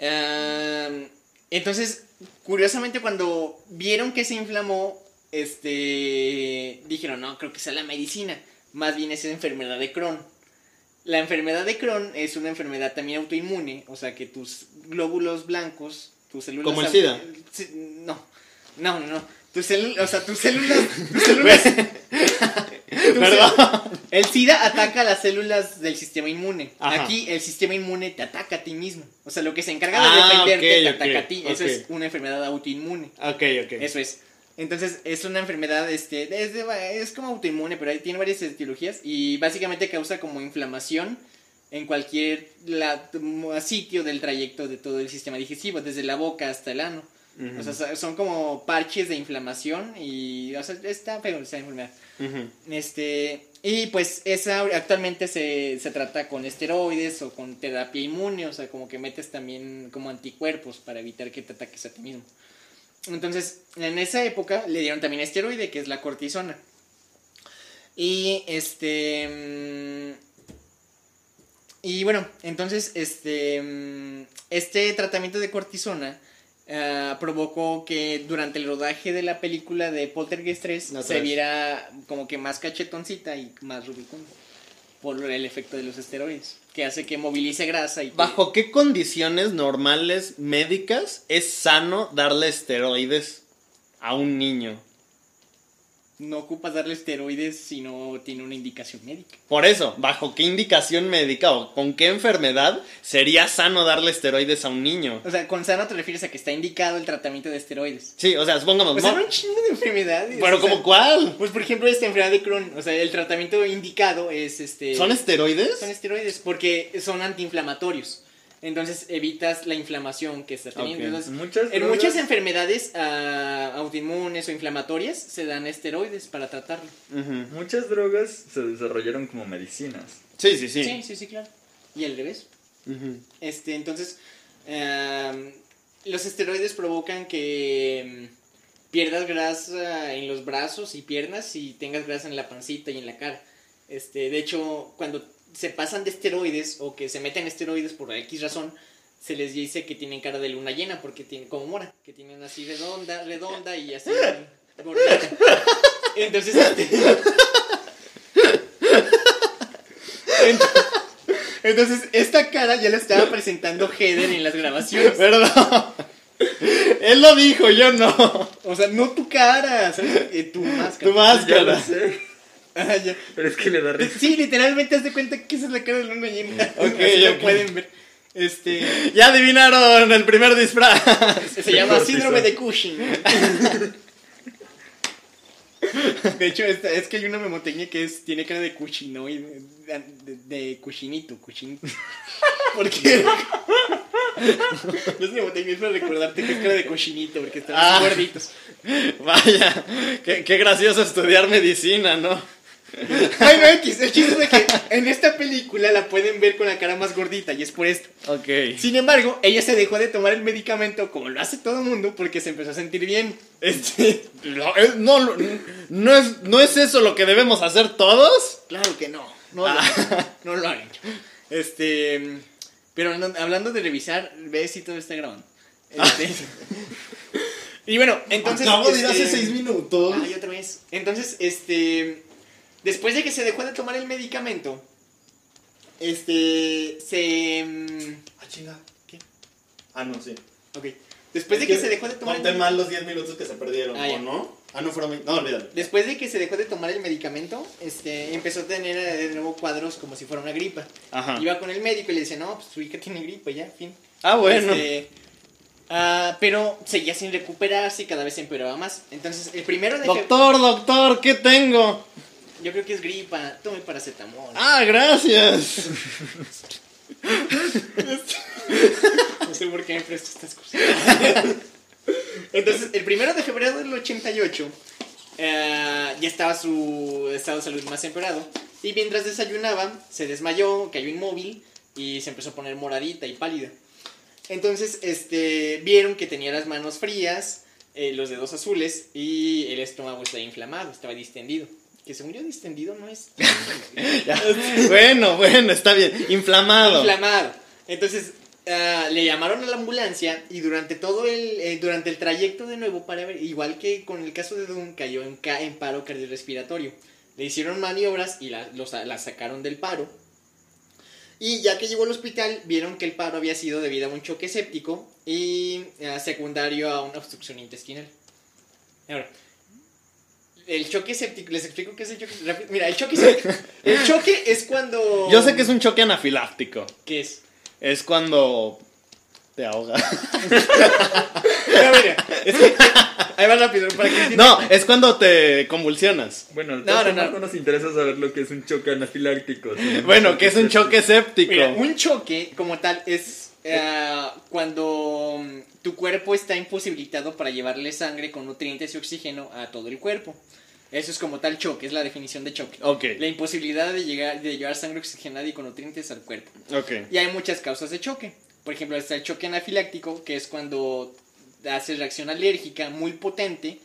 am, entonces, curiosamente, cuando vieron que se inflamó, este. Dijeron, no, creo que sea la medicina. Más bien es enfermedad de Crohn. La enfermedad de Crohn es una enfermedad también autoinmune, o sea que tus glóbulos blancos, tus células. ¿Como el SIDA? No, no, no. Tus células, o sea, tus células. Tus células el SIDA ataca a las células del sistema inmune. Ajá. Aquí el sistema inmune te ataca a ti mismo. O sea, lo que se encarga de Ah, defenderte te ataca a ti. Eso es una enfermedad autoinmune. Ok, ok. Eso es. Entonces, es una enfermedad, este, es, de- es como autoinmune, pero tiene varias etiologías y básicamente causa como inflamación en cualquier la- sitio del trayecto de todo el sistema digestivo, desde la boca hasta el ano. O sea, so- son como parches de inflamación y, o sea, está feo esa enfermedad. Este, y pues esa actualmente se, se trata con esteroides o con terapia inmune, o sea, como que metes también como anticuerpos para evitar que te ataques a ti mismo. Entonces, en esa época le dieron también esteroide, que es la cortisona. Y este... mm, Y bueno, entonces este, mm, este tratamiento de cortisona ah, provocó que durante el rodaje de la película de Poltergeist 3 No se sabes. viera como que más cachetoncita y más rubicunda por el efecto de los esteroides, que hace que movilice grasa y que- ¿Bajo qué condiciones normales médicas es sano darle esteroides a un niño? No ocupas darle esteroides si no tiene una indicación médica. Por eso, ¿bajo qué indicación médica o con qué enfermedad sería sano darle esteroides a un niño? O sea, con sano te refieres a que está indicado el tratamiento de esteroides. Sí, o sea, supongamos. Pues un chingo de enfermedades. pero sea, como cuál? Pues por ejemplo esta enfermedad de Crohn, o sea, el tratamiento indicado es este... ¿Son esteroides? Son esteroides porque son antiinflamatorios. Entonces evitas la inflamación que está teniendo. Ok. Entonces, Muchas en muchas enfermedades ah, autoinmunes o inflamatorias se dan esteroides para tratarlo. Muchas drogas se desarrollaron como medicinas. Sí, sí, sí. Sí, sí, sí, claro. Y al revés. Este, entonces, am, los esteroides provocan que mm, pierdas grasa en los brazos y piernas y tengas grasa en la pancita y en la cara. Este, de hecho, cuando se pasan de esteroides o que se meten esteroides por X razón, se les dice que tienen cara de luna llena porque tienen como mora, que tienen así redonda, redonda y así gordita. Entonces, este, Ent- entonces, esta cara ya la estaba presentando Heather en las grabaciones. Perdón. Él lo dijo, yo no. O sea, no tu cara, ¿sabes? Eh, tu máscara. Tu Ya máscara. Ah, ya. pero es que le da risa. Sí, literalmente haz de cuenta que esa es la cara de luna llena. Ok, Así ok. pueden ver. Este. Ya adivinaron el primer disfraz. Se llama síndrome de Cushing. De hecho, esta- es que hay una memotecnia que es, tiene cara de cuchinoide, de, de, de cuchinito, cuchinito. ¿Por qué? No es memotecnia, es para recordarte que es cara de cochinito, porque están Ah. gorditos. Vaya, qué, qué gracioso estudiar medicina, ¿no? Bueno, X, el chiste es de que en esta película la pueden ver con la cara más gordita y es por esto. Ok. Sin embargo, ella se dejó de tomar el medicamento como lo hace todo el mundo porque se empezó a sentir bien. Este, No, es- no, no, no es, ¿No es eso lo que debemos hacer todos? claro que no, no, lo- Ah. no lo han hecho. Este, pero no- hablando de revisar, ve si todo está grabando. Este, y bueno, entonces Acabo de ir hace este, seis minutos. Ay, otra vez. Entonces, este. Después de que se dejó de tomar el medicamento, este. Se. mm, Ah, chinga. ¿Qué? Ah, no, sí. Ok. Después de que, se dejó de tomar Conté el mal los 10 minutos que se perdieron, Ah, ya. ¿o no? Ah, no fueron... No, olvídalo. Después de que se dejó de tomar el medicamento, este, empezó a tener de nuevo cuadros como si fuera una gripa. Ajá. Iba con el médico y le decía, no, pues su hija tiene gripa, ya, fin. Ah, bueno. Este, ah, pero seguía sin recuperarse y cada vez empeoraba más. Entonces, el primero de Doctor, doctor, ¿qué tengo? Yo creo que es gripa, tome paracetamol. Ah, gracias. No sé por qué me presto estas cosas. Entonces, el primero de febrero del 88, eh, ya estaba su estado de salud más empeorado. Y mientras desayunaba, se desmayó, cayó inmóvil y se empezó a poner moradita y pálida. Entonces, este, vieron que tenía las manos frías, eh, los dedos azules y el estómago estaba inflamado, estaba distendido. Que según yo, distendido no es. Bueno, bueno, está bien. Inflamado. inflamado. Entonces ah, le llamaron a la ambulancia y durante todo el eh, durante el trayecto de nuevo para ver, igual que con el caso de Doom cayó en, ca- en paro cardiorrespiratorio. Le hicieron maniobras y la, los- la sacaron del paro. Y ya que llegó al hospital, vieron que el paro había sido debido a un choque séptico y ah, secundario a una obstrucción intestinal. Ahora, el choque séptico, les explico qué es el choque rápido. Mira, el choque séptico. El choque es cuando. Yo sé que es un choque anafiláctico. ¿Qué es? Es cuando te ahoga. Mira, mira, es que- ahí va rápido para que. No, es cuando te convulsionas. Bueno, No, no, no, no, no. nos interesa saber lo que es un choque anafiláctico. Bueno, que es un choque séptico. Mira, un choque como tal es eh, cuando mm, tu cuerpo está imposibilitado para llevarle sangre con nutrientes y oxígeno a todo el cuerpo. Eso es como tal choque, es la definición de choque. La imposibilidad de, llegar, de llevar sangre oxigenada y con nutrientes al cuerpo. Y hay muchas causas de choque. Por ejemplo, está el choque anafiláctico, que es cuando hace reacción alérgica muy potente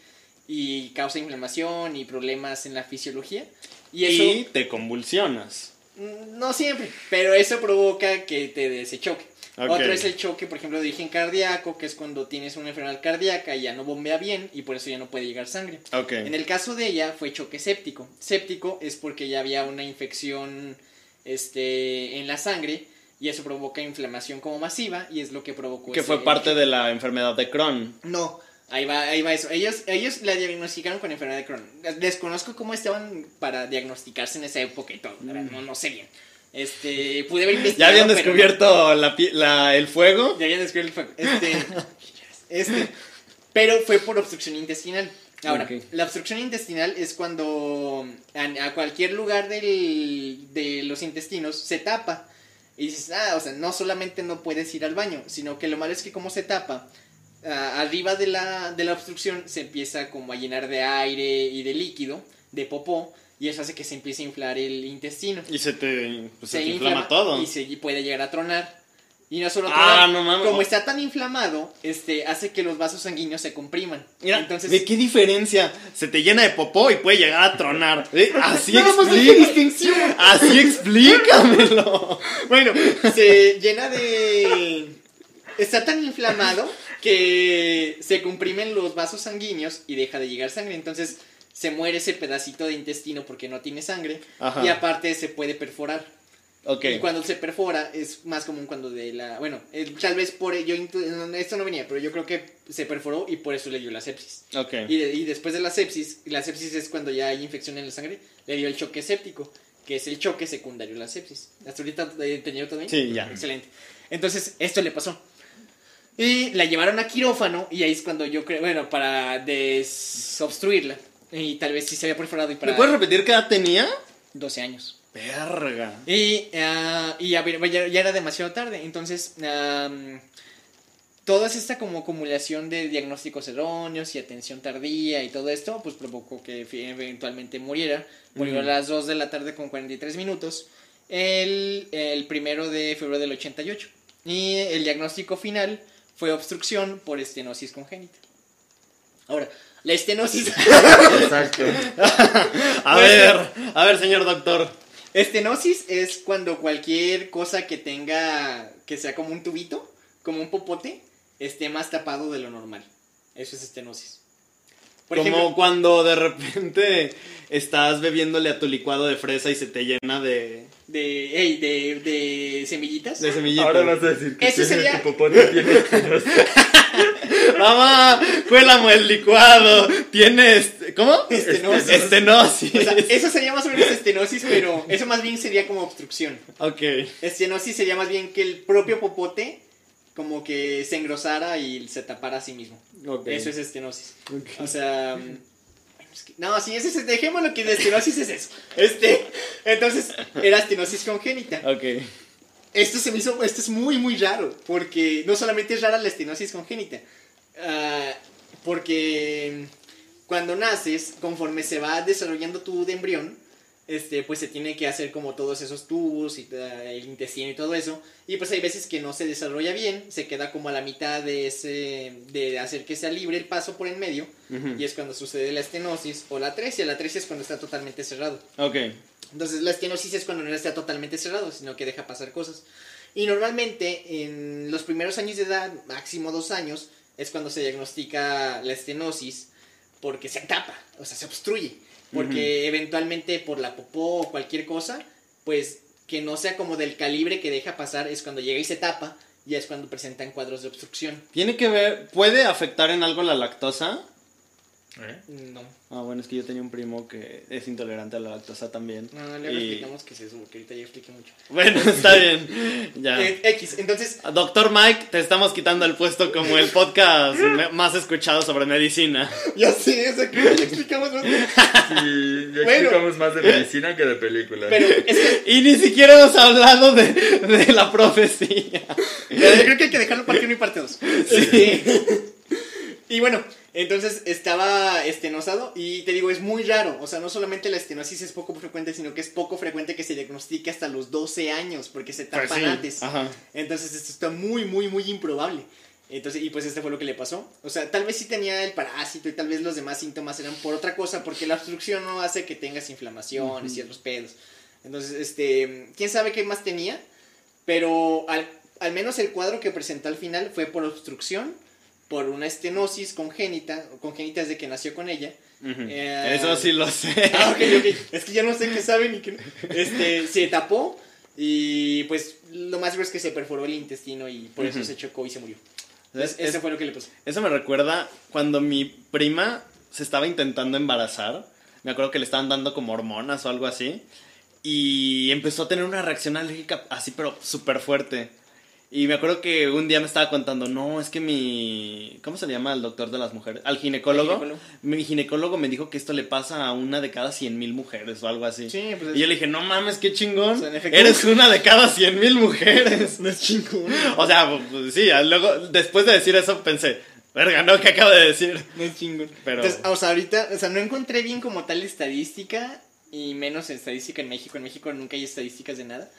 y causa inflamación y problemas en la fisiología. Y eso Y te convulsionas. mm, no siempre, pero eso provoca que te dé ese choque. Ok. Otro es el choque, por ejemplo, de origen cardíaco, que es cuando tienes una enfermedad cardíaca y ya no bombea bien y por eso ya no puede llegar sangre. Ok. En el caso de ella fue choque séptico. Séptico es porque ya había una infección este, en la sangre y eso provoca inflamación como masiva y es lo que provocó Que fue parte de la enfermedad de Crohn. No, ahí va, ahí va eso. Ellos, ellos la diagnosticaron con enfermedad de Crohn. Desconozco cómo estaban para diagnosticarse en esa época y todo. No, no sé bien. Este, pude haber ¿Ya investigado. habían pero- descubierto la, pi- la- el fuego? ya habían descubierto el fuego. Este, este, pero fue por obstrucción intestinal. Ahora, la obstrucción intestinal es cuando a, a cualquier lugar del, de los intestinos se tapa. Y dices, ah, o sea, no solamente no puedes ir al baño, sino que lo malo es que como se tapa, arriba de la, de la obstrucción se empieza como a llenar de aire y de líquido, de popó, y eso hace que se empiece a inflar el intestino. Y se te, pues, se se te inflama todo. y se puede llegar a tronar. Y no solo Ah, tronar, no mames. como está tan inflamado, este, hace que los vasos sanguíneos se compriman. Mira, Entonces, ¿de qué diferencia? Se te llena de popó y puede llegar a tronar. ¿Eh? Así hace distinción. Así explícamelo. Bueno, se llena de... Está tan inflamado que se comprimen los vasos sanguíneos y deja de llegar sangre. Entonces se muere ese pedacito de intestino porque no tiene sangre. Ajá. Y aparte se puede perforar. Ok. Y cuando se perfora es más común cuando de la... Bueno, eh, tal vez por ello... Esto no venía, pero yo creo que se perforó y por eso le dio la sepsis. Ok. Y, de- y después de la sepsis, la sepsis es cuando ya hay infección en la sangre, le dio el choque séptico, que es el choque secundario a la sepsis. ¿Hasta ahorita he todo bien? Sí, ya. Excelente. Entonces, esto le pasó. Y la llevaron a quirófano y ahí es cuando yo creo, bueno, para desobstruirla. Y tal vez sí se había perforado y para ¿Me puedes repetir qué edad tenía? 12 años. Verga. Y, ah, y a ver, ya, ya era demasiado tarde. Entonces, am, toda esta como acumulación de diagnósticos erróneos y atención tardía y todo esto, pues provocó que eventualmente muriera. Murió a Ujú. las 2 de la tarde con 43 minutos. El, el primero de febrero del 88. Y el diagnóstico final fue obstrucción por estenosis congénita. Ahora, la estenosis. Exacto. A Pues, ver, a ver, señor doctor. Estenosis es cuando cualquier cosa que tenga, que sea como un tubito, como un popote, esté más tapado de lo normal. Eso es estenosis. Por Como ejemplo, cuando de repente estás bebiéndole a tu licuado de fresa y se te llena de, de, ey, de, de semillitas. de semillitas. Ahora vas a decir que Ese tiene sería- tu popote tiene esterosis. Mamá, cuélamo el licuado. Tienes. ¿Cómo? Estenosis. Estenosis. O sea, eso sería más o menos estenosis, pero eso más bien sería como obstrucción. Ok. Estenosis sería más bien que el propio popote como que se engrosara y se tapara a sí mismo. ok. Eso es estenosis. Ok. O sea. mm, No, sí, ese es, dejémoslo que de estenosis es eso. Este, entonces, era estenosis congénita. Ok. Esto se me hizo, esto es muy, muy raro, porque no solamente es rara la estenosis congénita, ah, porque cuando naces, conforme se va desarrollando tu de embrión, este, pues se tiene que hacer como todos esos tubos y el intestino y todo eso, y pues hay veces que no se desarrolla bien, se queda como a la mitad de ese, de hacer que sea libre el paso por en medio, Ujú. y es cuando sucede la estenosis o la atresia, la atresia es cuando está totalmente cerrado. Ok. Entonces la estenosis es cuando no está totalmente cerrado, sino que deja pasar cosas. Y normalmente en los primeros años de edad, máximo dos años, es cuando se diagnostica la estenosis porque se tapa, o sea, se obstruye. Porque eventualmente por la popó o cualquier cosa, pues que no sea como del calibre que deja pasar, es cuando llega y se tapa, ya es cuando presentan cuadros de obstrucción. ¿Tiene que ver. ¿Puede afectar en algo la lactosa? ¿Eh? No, Ah, bueno, es que yo tenía un primo que es intolerante a la lactosa también. no, luego Y- explicamos qué es eso, porque ahorita ya expliqué mucho. Bueno, está bien. Ya. Eh, X, entonces Doctor Mike, te estamos quitando el puesto como el podcast más escuchado sobre medicina. Ya sé, o sea, que ya explicamos más. Sí, ya Bueno. explicamos más de medicina que de películas. Pero es que Y ni siquiera hemos hablado de, de la profecía. pero yo creo que hay que dejarlo parte 1 y parte 2. Sí. Y bueno, entonces estaba estenosado y te digo, es muy raro. O sea, no solamente la estenosis es poco frecuente, sino que es poco frecuente que se diagnostique hasta los 12 años, porque se tapan Pues sí, antes. Ajá. Entonces esto está muy, muy, muy improbable. Entonces, y pues este fue lo que le pasó. O sea, tal vez sí tenía el parásito y tal vez los demás síntomas eran por otra cosa, porque la obstrucción no hace que tengas inflamaciones y otros pedos. Entonces, este, quién sabe qué más tenía, pero al, al menos el cuadro que presentó al final fue por obstrucción, por una estenosis congénita, congénita desde que nació con ella. Eh, Eso sí lo sé. Ah. Es que ya no sé qué saben y qué no. Este, se tapó y pues lo más grave es que se perforó el intestino y por eso se chocó y se murió. Es- Entonces, es- eso fue lo que le pasó. Eso me recuerda cuando mi prima se estaba intentando embarazar. Me acuerdo que le estaban dando como hormonas o algo así. Y empezó a tener una reacción alérgica así, pero súper fuerte. Y me acuerdo que un día me estaba contando, no, es que mi... ¿Cómo se le llama al doctor de las mujeres? Al ginecólogo. Mi ginecólogo me dijo que esto le pasa a una de cada cien mil mujeres o algo así. Sí, pues es- y yo le dije, no mames, qué chingón. O sea, Eres una de cada cien mil mujeres. No es chingón. o sea, pues, sí, luego, después de decir eso pensé, verga, ¿no? ¿Qué acabo de decir? No es chingón. Pero- Entonces, o sea, ahorita, o sea, no encontré bien como tal estadística y menos estadística en México. En México nunca hay estadísticas de nada.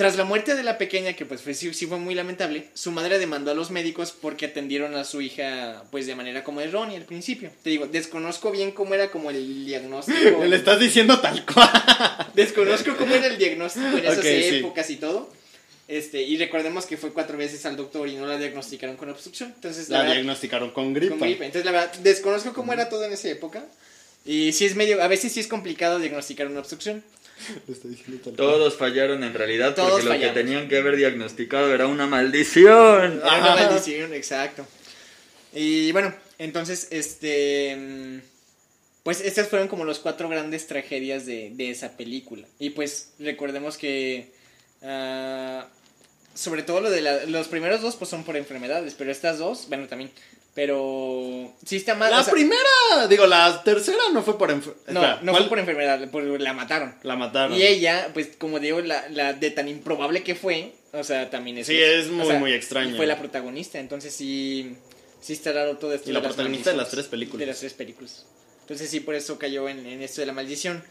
Tras la muerte de la pequeña, que pues fue, sí, sí fue muy lamentable, su madre demandó a los médicos porque atendieron a su hija pues de manera como errónea al principio. Te digo, desconozco bien cómo era como el diagnóstico. Le estás diciendo tal cual. Desconozco cómo era el diagnóstico en esas Ok, sí. épocas y todo. Este, y recordemos que fue cuatro veces al doctor y no la diagnosticaron con obstrucción. Entonces, la, La verdad, diagnosticaron con gripa. con gripe. Entonces, la verdad, desconozco cómo era todo en esa época. Y sí es medio, a veces sí es complicado diagnosticar una obstrucción. Le estoy diciendo tal cual. Todos fallaron en realidad Todos porque lo que tenían que haber diagnosticado era una maldición. Era una maldición, exacto. Y bueno, entonces, este. Pues estas fueron como las cuatro grandes tragedias de, de esa película. Y pues recordemos que. ah, sobre todo lo de la- los primeros dos, pues son por enfermedades. Pero estas dos, bueno, también. Pero. Sí está mal. La o sea, primera, digo, la tercera no fue por enfer- No, no ¿cuál? fue por enfermedad, por, la mataron. La mataron. Y ella, pues como digo, la, la de tan improbable que fue, o sea, también es... Sí, es o muy, sea, muy extraña. y Fue la protagonista, entonces sí, sí está raro todo esto. Y la de las protagonista de las tres películas. De las tres películas. Entonces sí, por eso cayó en, en esto de la maldición.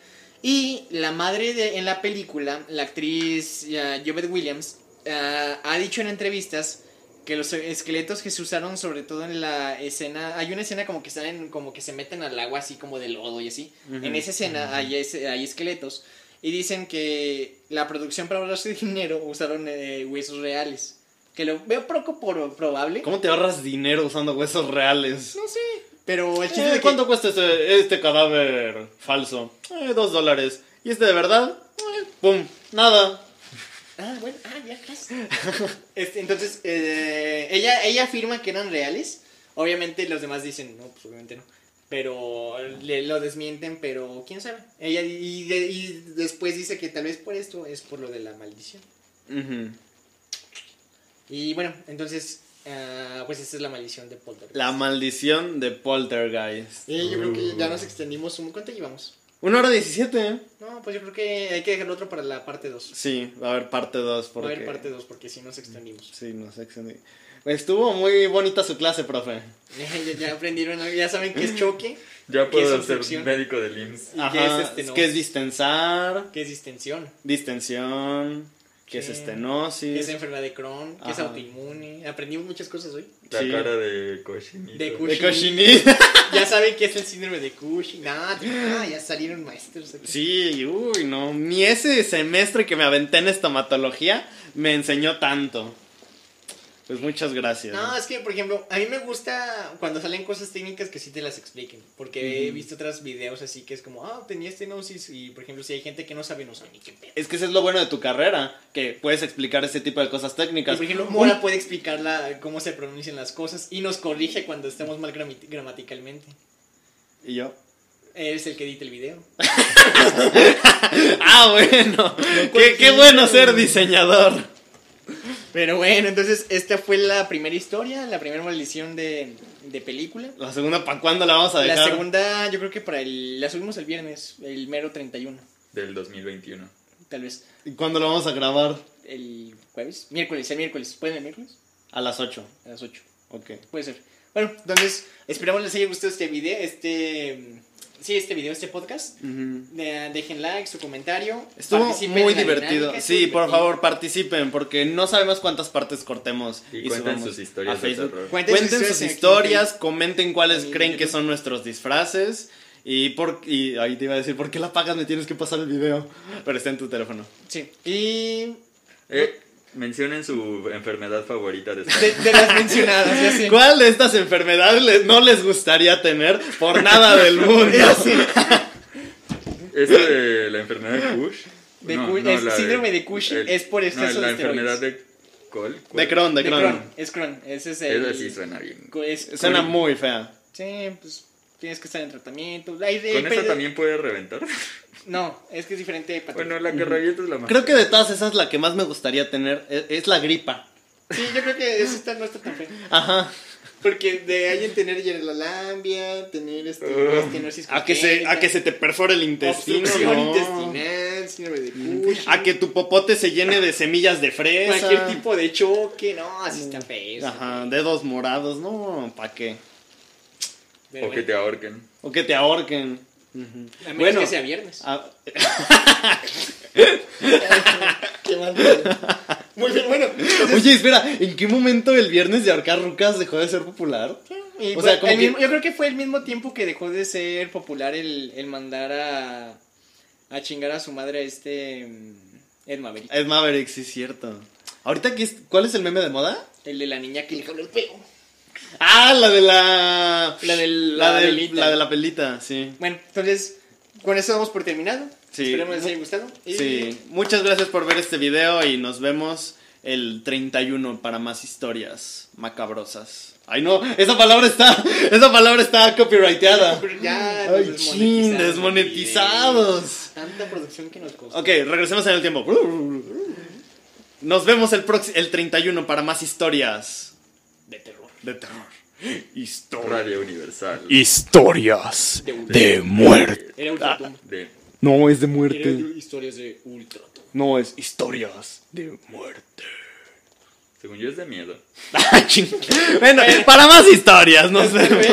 Y la madre de, en la película, la actriz uh, Williams, ah, ha dicho en entrevistas que los esqueletos que se usaron sobre todo en la escena, hay una escena como que están en, como que se meten al agua así como de lodo y así. En esa escena hay, hay esqueletos y dicen que la producción para ahorrarse dinero usaron eh, huesos reales. Que lo veo poco por- probable. ¿Cómo te ahorras dinero usando huesos reales? No sé. Pero el chiste Eh, de que- ¿Cuánto cuesta este, este cadáver falso? Eh, dos dólares. ¿Y este de verdad? ¡Pum! Nada. Ah, bueno, ah, ya, gracias. Este, entonces, eh, ella, ella afirma que eran reales. Obviamente los demás dicen, no, pues obviamente no. Pero le, lo desmienten, pero quién sabe. Ella y, de- y después dice que tal vez por esto es por lo de la maldición. Y bueno, entonces, ah, pues esta es la maldición de Poltergeist. La maldición de Poltergeist. Y yo creo que ya nos extendimos un... ¿Cuánto llevamos? Una hora diecisiete, ¿eh? No, pues yo creo que hay que dejarlo otro para la parte 2. Sí, va a haber parte 2 Va a porque... haber parte 2 porque si nos extendimos. Sí, no sé. extendí. Estuvo muy bonita su clase, profe. ya, ya aprendieron, ya saben qué es choque, Ya ¿Qué puedo es ser obstrucción? médico del IMSS. ¿Y qué Ajá, es este estenosis? que es distensar, qué es distensión. distensión, que es ¿Qué? estenosis. ¿Qué es enfermedad de Crohn? ¿Qué es autoinmune? Aprendimos muchas cosas hoy. La Sí. cara de cochinito. De cochinita. Ya saben qué es el síndrome de Cushing. Ah, ya, ya salieron maestros. aquí. Sí, uy, no. Ni ese semestre que me aventé en estomatología me enseñó tanto. Pues muchas gracias. No, es que, por ejemplo, a mí me gusta cuando salen cosas técnicas que sí te las expliquen. Porque he visto otros videos así que es como, ah, tenía estenosis. Y, por ejemplo, si hay gente que no sabe, no sabe ni qué pedo. Es que eso es lo bueno de tu carrera, que puedes explicar ese tipo de cosas Y, técnicas. por ejemplo, Mora puede explicar la- cómo se pronuncian las cosas y nos corrige cuando estemos mal gramati- gramaticalmente. ¿Y yo? Eres el que edita el video. Ah, bueno. qué, qué cualquiera. bueno ser diseñador. Pero bueno, entonces esta fue la primera historia, la primera maldición de, de película. La segunda, ¿para cuándo la vamos a dejar? La segunda, yo creo que para el. La subimos el viernes, el mero 31, Del 2021. tal vez. ¿Y cuándo la vamos a grabar? El jueves, miércoles, el miércoles. ¿Pueden el miércoles? A las 8. A las 8. Ok. Puede ser. Bueno, entonces, esperamos les haya gustado este video, este. Sí, este video, este podcast. De- dejen like, su comentario. Estuvo muy divertido. dinámica, Sí, por favor, participen, porque no sabemos cuántas partes cortemos. Y cuenten sus historias a Facebook. Cuenten Cuenten, sus sus historias aquí comenten cuáles en creen que son nuestros disfraces. Y, por, y ahí te iba a decir, ¿por qué la pagas? Me tienes que pasar el video. Pero está en tu teléfono. Sí. Y. Eh, mencionen su enfermedad favorita de esta- De, de las mencionadas, ya sé. ¿Cuál de estas enfermedades les- no les gustaría tener por nada del mundo? Esto de la enfermedad de Cush. De síndrome de Cush es por exceso no, de la enfermedad esteroides. de Col. De Crohn, de De Crohn. Crohn. Es Crohn. Ese es el. Eso sí suena bien. es- Suena muy fea. Sí, pues tienes que estar en tratamiento. Hay- hay- ¿Con eso hay- también puede reventar? No, es que es diferente. de patología. Bueno, la que revienta es la más. Creo que de todas esas la que más me gustaría tener es, es la gripa. Sí, yo creo que eso está, no está tan feo. Ajá. Porque de ahí en tener hielolambia, tener este, estenosis A que, se, a que se te perfore el intestino. no. intestinal, síndrome de Cushing, A que tu popote se llene de semillas de fresa. cualquier tipo de choque, no, así está feo. Ajá, dedos morados, no, ¿pa' qué? Pero O que te ahorquen. O que te ahorquen. A menos Bueno. que sea viernes. Qué mal. Muy bien, bueno. Oye, espera, ¿en qué momento el viernes de ahorcar rucas dejó de ser popular? Y O sea, como el que- mismo- yo creo que fue el mismo tiempo que dejó de ser popular el, el mandar a, a chingar a su madre a este mm, Ed Maverick. Ed Maverick, sí, es cierto. Ahorita, ¿qué es- ¿cuál es el meme de moda? El de la niña que le jaló el pelo. Ah, la de la. La del- La, la del- la de la pelita, sí. Bueno, entonces, con eso damos por terminado. Sí. Esperemos les haya gustado. Y- Sí. Muchas gracias por ver este video y nos vemos el 31 para más historias macabrosas. Ay, no, esa palabra está. Esa palabra está copyrighteada. Ya Ay, chin, desmonetizaron, desmonetizados. Tanta producción que nos costó. Ok, regresemos en el tiempo. Nos vemos el, el 31 para más historias De terror. De terror. Historias. Radio Universal. Historias de muerte. Era Ultratumba. De No es de Era muerte. historias de Ultratumba. No es historias de muerte. según yo es de miedo. Ah, bueno, para más historias, nos vemos.